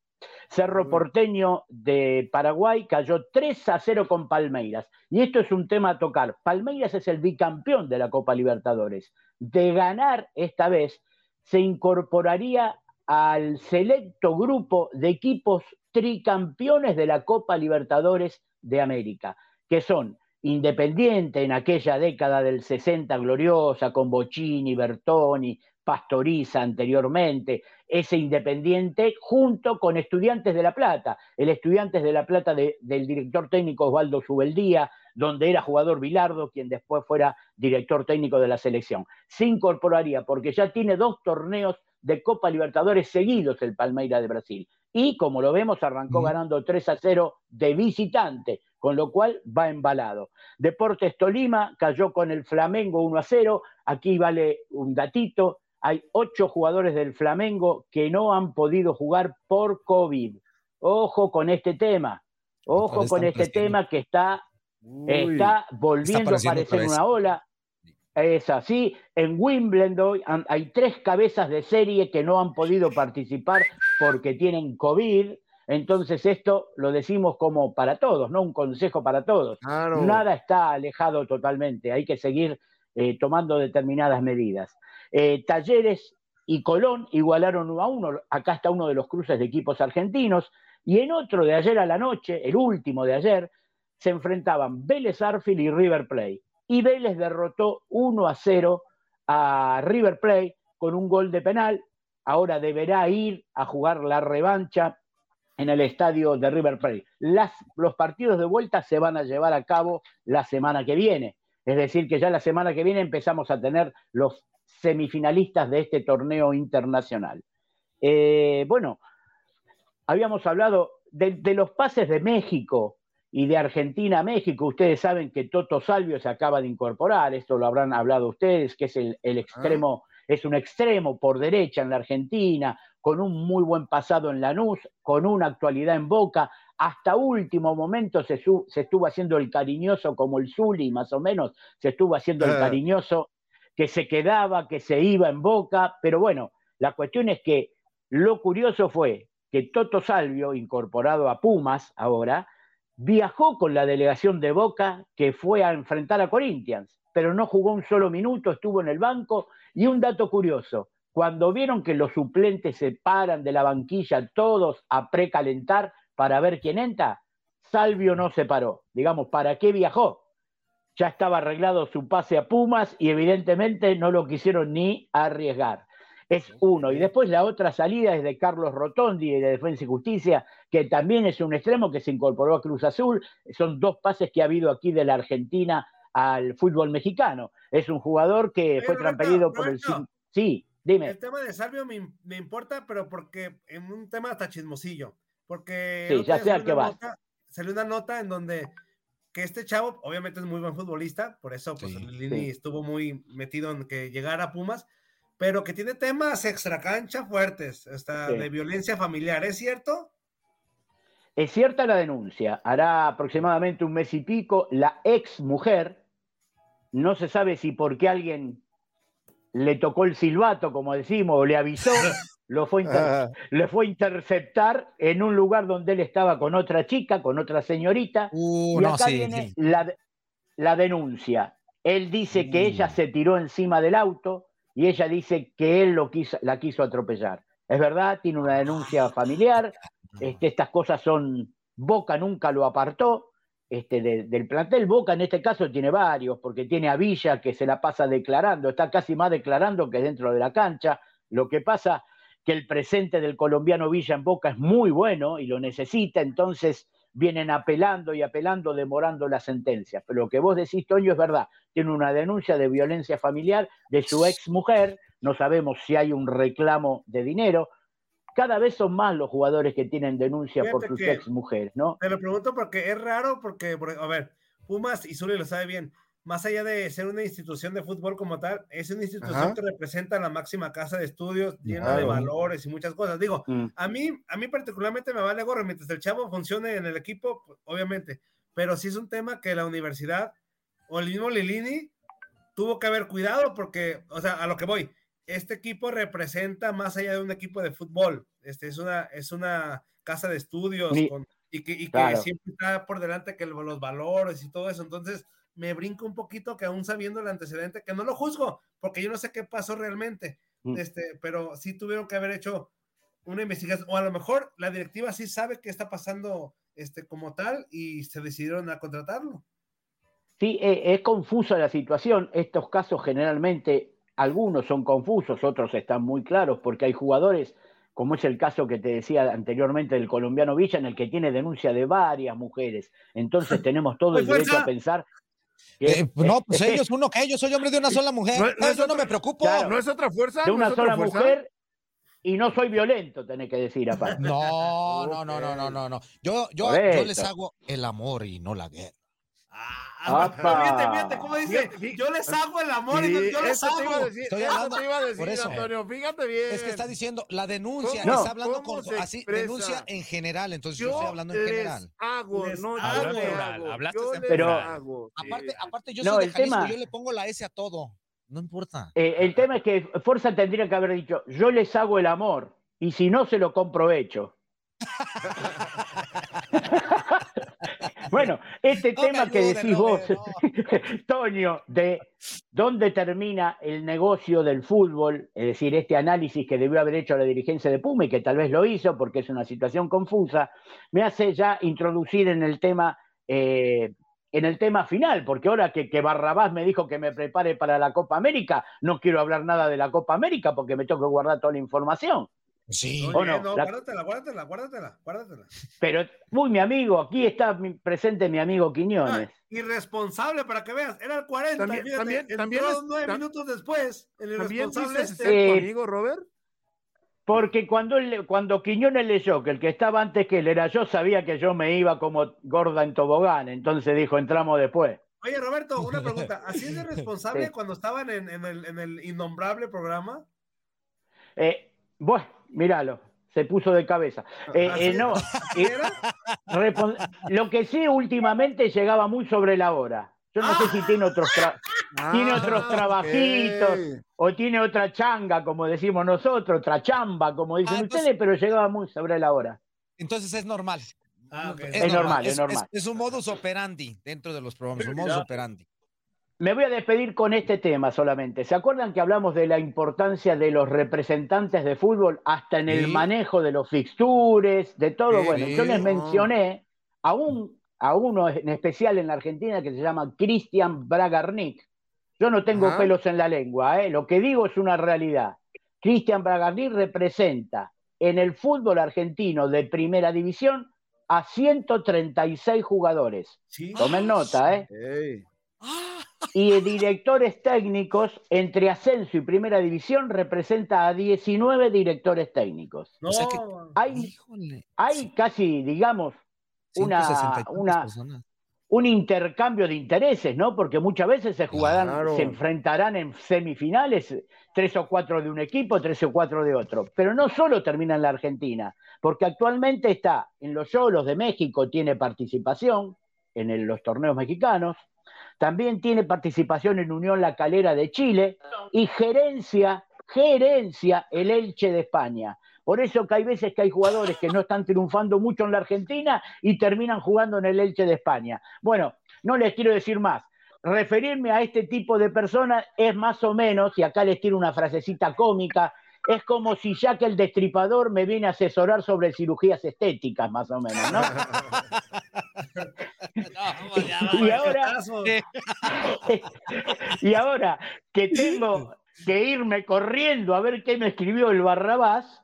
Speaker 10: Cerro Porteño de Paraguay cayó 3 a 0 con Palmeiras. Y esto es un tema a tocar. Palmeiras es el bicampeón de la Copa Libertadores. De ganar esta vez, se incorporaría al selecto grupo de equipos tricampeones de la Copa Libertadores de América, que son Independiente en aquella década del 60 gloriosa, con Bocini, Bertoni, Pastoriza anteriormente, ese Independiente junto con Estudiantes de La Plata, el Estudiantes de La Plata de- del director técnico Osvaldo Subeldía, donde era jugador Bilardo, quien después fuera director técnico de la selección. Se incorporaría porque ya tiene dos torneos de Copa Libertadores seguidos el Palmeira de Brasil. Y como lo vemos, arrancó ganando 3 a 0 de visitante, con lo cual va embalado. Deportes Tolima cayó con el Flamengo 1 a 0. Aquí vale un datito. Hay ocho jugadores del Flamengo que no han podido jugar por COVID. Ojo con este tema. Ojo con este tema que está, está volviendo a aparecer una ola. Es así. En Wimbledon hay tres cabezas de serie que no han podido participar porque tienen COVID. Entonces esto lo decimos como para todos, ¿no? Un consejo para todos.
Speaker 8: Claro.
Speaker 10: Nada está alejado totalmente. Hay que seguir eh, tomando determinadas medidas. Eh, Talleres y Colón igualaron uno a uno. Acá está uno de los cruces de equipos argentinos. Y en otro de ayer a la noche, el último de ayer, se enfrentaban Vélez Arfield y River Plate. Y Vélez derrotó 1 a 0 a River Plate con un gol de penal. Ahora deberá ir a jugar la revancha en el estadio de River Plate. Las- los partidos de vuelta se van a llevar a cabo la semana que viene. Es decir, que ya la semana que viene empezamos a tener los semifinalistas de este torneo internacional. Eh, bueno, habíamos hablado de, de los pases de México y de Argentina a México, ustedes saben que Toto Salvio se acaba de incorporar, esto lo habrán hablado ustedes, que es el, el extremo, es un extremo por derecha en la Argentina, con un muy buen pasado en Lanús, con una actualidad en Boca, hasta último momento se, se estuvo haciendo el cariñoso como el Zuli, más o menos, se estuvo haciendo el
Speaker 13: Ah.
Speaker 10: cariñoso que se quedaba, que se iba en Boca, pero bueno, la cuestión es que lo curioso fue que Toto Salvio, incorporado a Pumas ahora, viajó con la delegación de Boca que fue a enfrentar a Corinthians, pero no jugó un solo minuto, estuvo en el banco. Y un dato curioso, cuando vieron que los suplentes se paran de la banquilla todos a precalentar para ver quién entra, Salvio no se paró. Digamos, ¿para qué viajó? Ya estaba arreglado su pase a Pumas y evidentemente no lo quisieron ni arriesgar. Es uno. Y después la otra salida es de Carlos Rotondi de Defensa y Justicia, que también es un extremo que se incorporó a Cruz Azul. Son dos pases que ha habido aquí de la Argentina al fútbol mexicano. Es un jugador que fue transferido por el... Sí, dime.
Speaker 5: El tema de Salvio me, me importa, pero porque en un tema hasta chismosillo. Porque
Speaker 10: Sí, ya
Speaker 5: día
Speaker 10: sé a
Speaker 5: salió
Speaker 10: qué
Speaker 5: una
Speaker 10: vas.
Speaker 5: nota- Salió una nota en donde que este chavo, obviamente es muy buen futbolista, por eso pues Lini
Speaker 10: sí.
Speaker 5: estuvo muy metido en que llegara a Pumas, pero que tiene temas extracancha fuertes, hasta
Speaker 10: Sí.
Speaker 5: de violencia familiar, ¿es cierto?
Speaker 10: Es cierta la denuncia. Hará aproximadamente un mes y pico, la ex mujer, no se sabe si porque alguien le tocó el silbato, como decimos, o le avisó, lo fue,
Speaker 13: Ah.
Speaker 10: le fue a interceptar en un lugar donde él estaba con otra chica, con otra señorita.
Speaker 4: Uh,
Speaker 10: y
Speaker 4: no,
Speaker 10: acá
Speaker 4: sí,
Speaker 10: viene
Speaker 4: sí.
Speaker 10: la, de- la denuncia. Él dice que
Speaker 4: Mm.
Speaker 10: ella se tiró encima del auto y ella dice que él lo quiso, la quiso atropellar. Es verdad, tiene una denuncia familiar. Este, estas cosas son. Boca nunca lo apartó este, de- del plantel. Boca en este caso tiene varios, porque tiene a Villa que se la pasa declarando, está casi más declarando que dentro de la cancha. Lo que pasa que el presente del colombiano Villa en Boca es muy bueno y lo necesita, entonces vienen apelando y apelando, demorando las sentencias. Pero lo que vos decís, Toño, es verdad. Tiene una denuncia de violencia familiar de su ex mujer, no sabemos si hay un reclamo de dinero. Cada vez son más los jugadores que tienen denuncia por
Speaker 5: Fíjate
Speaker 10: sus
Speaker 5: que-
Speaker 10: ex mujeres, ¿no?
Speaker 5: Te lo pregunto porque es raro, porque, por- a ver, Pumas, y Zuli lo sabe bien, más allá de ser una institución de fútbol como tal, es una institución
Speaker 13: Ajá.
Speaker 5: que representa la máxima casa de estudios, llena de
Speaker 13: Claro.
Speaker 5: valores y muchas cosas. Digo,
Speaker 10: Mm.
Speaker 5: a mí, a mí particularmente me vale gorro, mientras el chavo funcione en el equipo, obviamente, pero sí es un tema que la universidad o el mismo Lilini tuvo que haber cuidado porque, o sea, a lo que voy, este equipo representa más allá de un equipo de fútbol, este es una, es una casa de estudios
Speaker 10: Ni-
Speaker 5: con- y que, y que
Speaker 10: Claro.
Speaker 5: siempre está por delante que los valores y todo eso, entonces me brinco un poquito que aún sabiendo el antecedente, que no lo juzgo, porque yo no sé qué pasó realmente,
Speaker 10: Mm.
Speaker 5: este, pero sí tuvieron que haber hecho una investigación, o a lo mejor la directiva sí sabe qué está pasando este, como tal y se decidieron a contratarlo.
Speaker 10: Sí, e- es confusa la situación. Estos casos generalmente, algunos son confusos, otros están muy claros, porque hay jugadores, como es el caso que te decía anteriormente del colombiano Villa, en el que tiene denuncia de varias mujeres. Entonces tenemos todo el derecho a pensar que
Speaker 4: Eh, no, pues ellos, uno que yo soy hombre de una sola mujer.
Speaker 8: No-
Speaker 4: No,
Speaker 8: no es
Speaker 4: yo no me preocupo.
Speaker 10: Claro.
Speaker 8: ¿No es otra fuerza?
Speaker 10: de
Speaker 8: ¿No
Speaker 10: una sola
Speaker 8: fuerza?
Speaker 10: mujer y no soy violento, tenés que decir aparte.
Speaker 4: No, no, no, no, no, no, no. Yo, yo, yo les hago el amor y no la guerra.
Speaker 5: Ah,
Speaker 10: ¡Apa!
Speaker 5: fíjate, fíjate, ¿cómo dice? Yo les hago el amor y no- yo les
Speaker 8: eso te iba a
Speaker 5: hago.
Speaker 8: decir,
Speaker 4: Estoy hablando-
Speaker 8: te iba a decir,
Speaker 4: por eso.
Speaker 8: Antonio, fíjate bien.
Speaker 4: Es que está diciendo la denuncia,
Speaker 8: ¿Cómo-
Speaker 4: está hablando con así, denuncia en general, entonces yo,
Speaker 8: Yo
Speaker 4: estoy hablando en
Speaker 8: les
Speaker 4: general.
Speaker 8: hago,
Speaker 5: Les
Speaker 8: no
Speaker 5: hago.
Speaker 8: hago.
Speaker 6: hablaste
Speaker 8: Yo
Speaker 6: en
Speaker 8: les
Speaker 10: Pero-
Speaker 8: hago.
Speaker 4: Aparte, aparte yo
Speaker 10: No,
Speaker 4: soy de
Speaker 10: el
Speaker 4: Jalisco,
Speaker 10: tema-
Speaker 4: yo le pongo la S a todo. No importa.
Speaker 10: Eh, el tema es que Fuerza tendría que haber dicho, yo les hago el amor, y si no, se lo compro hecho. bueno, este
Speaker 4: No
Speaker 10: tema que decís vos, Toño, de dónde termina el negocio del fútbol, es decir, este análisis que debió haber hecho la dirigencia de Puma y que tal vez lo hizo porque es una situación confusa, me hace ya introducir en el tema, eh, en el tema final, porque ahora que, que Barrabás me dijo que me prepare para la Copa América, no quiero hablar nada de la Copa América porque me tengo que guardar toda la información.
Speaker 4: Sí.
Speaker 5: Muy
Speaker 10: ¿O
Speaker 5: bien,
Speaker 10: no?
Speaker 5: no,
Speaker 10: La-
Speaker 5: guárdatela, guárdatela, guárdatela, guárdatela.
Speaker 10: Pero, uy, mi amigo, aquí está mi- presente mi amigo Quiñones.
Speaker 5: Ah, irresponsable para que veas, era el 40,
Speaker 8: También-
Speaker 5: fíjate,
Speaker 8: también- también es-
Speaker 5: nueve
Speaker 8: tam-
Speaker 5: minutos después, el
Speaker 8: ¿También
Speaker 5: irresponsable este.
Speaker 8: ser tu
Speaker 10: Eh,
Speaker 8: amigo, Robert?
Speaker 10: Porque cuando, él- cuando Quiñones leyó que el que estaba antes que él era yo, sabía que yo me iba como gorda en tobogán. Entonces dijo, entramos después.
Speaker 5: Oye, Roberto, una pregunta. ¿Así es de responsable
Speaker 10: Sí.
Speaker 5: cuando estaban en, en el, en el innombrable programa?
Speaker 10: Eh, bueno, míralo, se puso de cabeza. Eh,
Speaker 5: ¿Así
Speaker 10: eh, no, eh, lo que sí últimamente llegaba muy sobre la hora. Yo no sé si tiene otros, tra- tiene otros
Speaker 8: Ah,
Speaker 10: trabajitos o tiene otra changa, como decimos nosotros, otra chamba, como dicen
Speaker 4: Ah, entonces-
Speaker 10: ustedes, pero llegaba muy sobre la hora.
Speaker 4: Entonces es normal.
Speaker 5: Ah.
Speaker 10: Es normal, es normal.
Speaker 4: Es, un modus operandi dentro de los programas, un modus operandi.
Speaker 10: Me voy a despedir con este tema solamente. ¿Se acuerdan que hablamos de la importancia de los representantes de fútbol hasta en el
Speaker 4: Sí.
Speaker 10: manejo de los fixtures, de todo?
Speaker 4: Sí,
Speaker 10: bueno, yo les mencioné a, un, a uno en especial en la Argentina que se llama Cristian Bragarnik. Yo no tengo
Speaker 8: Ajá.
Speaker 10: pelos en la lengua, ¿eh? lo que digo es una realidad. Cristian Bragarnik representa en el fútbol argentino de primera división a 136 jugadores.
Speaker 5: Sí.
Speaker 10: Tomen nota, ¿eh?
Speaker 8: Ey.
Speaker 10: Y directores técnicos entre ascenso y primera división representa a 19 directores técnicos.
Speaker 5: No,
Speaker 4: O sea que-
Speaker 10: Hay,
Speaker 4: Híjole.
Speaker 10: hay casi, digamos, una,
Speaker 4: 163
Speaker 10: una-
Speaker 4: personas.
Speaker 10: un intercambio de intereses, ¿no? Porque muchas veces se jugarán,
Speaker 8: Claro.
Speaker 10: se enfrentarán en semifinales, tres o cuatro de un equipo, tres o cuatro de otro. Pero no solo termina en la Argentina, porque actualmente está en los Yolos de México, tiene participación en el- los torneos mexicanos, también tiene participación en Unión La Calera de Chile y gerencia, gerencia el Elche de España. Por eso que hay veces que hay jugadores que no están triunfando mucho en la Argentina y terminan jugando en el Elche de España. Bueno, no les quiero decir más. Referirme a este tipo de personas es más o menos, y acá les tiro una frasecita cómica, es como si Jack el Destripador me viene a asesorar sobre cirugías estéticas, más o menos, ¿no? y ahora, y ahora que tengo que irme corriendo a ver qué me escribió el Barrabás,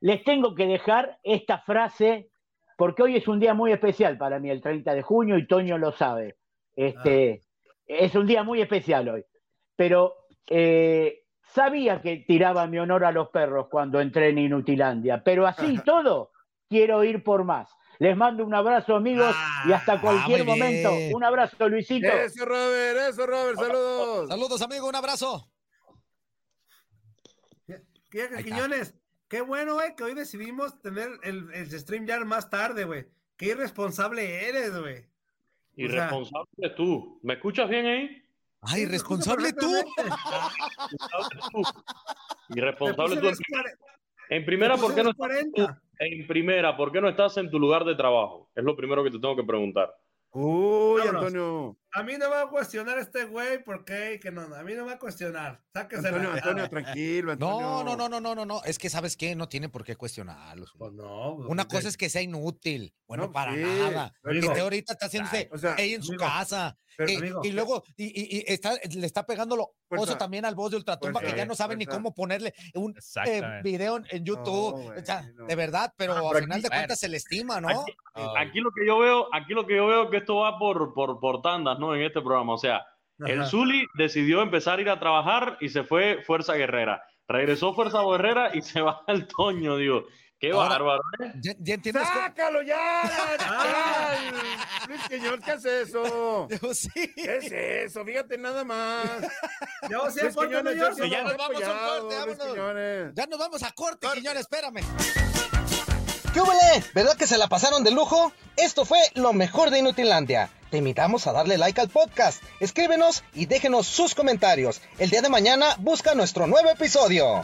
Speaker 10: les tengo que dejar esta frase, porque hoy es un día muy especial para mí, el 30 de junio, y Toño lo sabe. Este, Es un día muy especial hoy. Pero eh, sabía que tiraba mi honor a los perros cuando entré en Inutilandia, pero así y todo, quiero ir por más. Les mando un abrazo, amigos, y hasta cualquier
Speaker 4: muy bien.
Speaker 10: momento. Un abrazo, Luisito.
Speaker 8: Eso, Robert, eso, Robert, saludos.
Speaker 4: Saludos, amigo, un abrazo.
Speaker 5: ¿Qué. Quiñones? Qué bueno, güey, que hoy decidimos tener el, el stream ya más tarde, güey. Qué irresponsable eres, güey. O sea-
Speaker 13: Irresponsable tú. ¿Me escuchas bien ahí?
Speaker 4: Ay, responsable tú.
Speaker 13: Irresponsable tú. En primera, ¿por qué no estás en
Speaker 5: 40.
Speaker 13: tu- en primera, ¿por qué no estás en tu lugar de trabajo? Es lo primero que te tengo que preguntar.
Speaker 8: Uy,
Speaker 5: Vámonos.
Speaker 8: Antonio.
Speaker 5: A mí no me va a cuestionar este güey, ¿por qué? Y Que no, a mí no me va a cuestionar. Sáquese
Speaker 8: Antonio,
Speaker 5: la-
Speaker 8: Antonio, tranquilo, Antonio.
Speaker 4: No, no, no, no, no, no, no. Es que sabes qué, no tiene por qué cuestionarlo.
Speaker 5: Pues no. pues,
Speaker 4: Una
Speaker 5: porque-
Speaker 4: cosa es que sea inútil. Bueno,
Speaker 8: No,
Speaker 4: para
Speaker 8: sí,
Speaker 4: nada. que esté ahorita está haciéndose
Speaker 8: o sea,
Speaker 4: ahí en su casa.
Speaker 5: pero,
Speaker 4: y,
Speaker 5: amigo,
Speaker 4: y luego y, y- y está, le está pegando lo
Speaker 8: Fuerza.
Speaker 4: oso también al voz de Ultratumba,
Speaker 8: Fuerza,
Speaker 4: que ya no sabe ni cómo ponerle un eh, video en, en YouTube.
Speaker 8: güey,
Speaker 4: o sea,
Speaker 8: no.
Speaker 4: de verdad, pero
Speaker 13: Ah,
Speaker 4: al final
Speaker 13: aquí-
Speaker 4: de cuentas se le estima, ¿no?
Speaker 13: Aquí, aquí lo que yo veo, aquí lo que yo veo que esto va por, por, por tandas, ¿no? En este programa. O sea, el
Speaker 5: Ajá.
Speaker 13: Zuli decidió empezar a ir a trabajar y se fue Fuerza Guerrera. Regresó Fuerza Guerrera y se va al Toño, digo. Qué
Speaker 4: Ahora-
Speaker 13: bárbaro, ¿eh?
Speaker 4: ¿Ya, ya entiendes?
Speaker 8: ¡Sácalo ya! ¡Ay! Luis Quiñones, ¿qué es eso?
Speaker 4: Yo sí.
Speaker 8: ¿Qué es eso? Fíjate nada más.
Speaker 5: Ya, o sea,
Speaker 8: Luis
Speaker 5: corta,
Speaker 8: Quiñones,
Speaker 5: mayor,
Speaker 8: yo
Speaker 5: se
Speaker 8: sí
Speaker 4: ya
Speaker 8: lo
Speaker 4: nos vamos a corte, vámonos. Ya nos vamos a corte, Quiñones, espérame.
Speaker 14: ¿Qué huele? ¿Verdad que se la pasaron de lujo? Esto fue lo mejor de Inutilandia. Te invitamos a darle like al podcast, escríbenos y déjenos sus comentarios. El día de mañana busca nuestro nuevo episodio.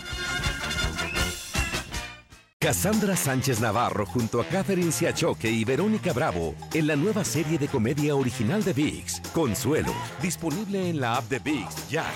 Speaker 15: Cassandra Sánchez Navarro junto a Catherine Siachoque y Verónica Bravo en la nueva serie de comedia original de VIX, Consuelo, disponible en la app de VIX ya.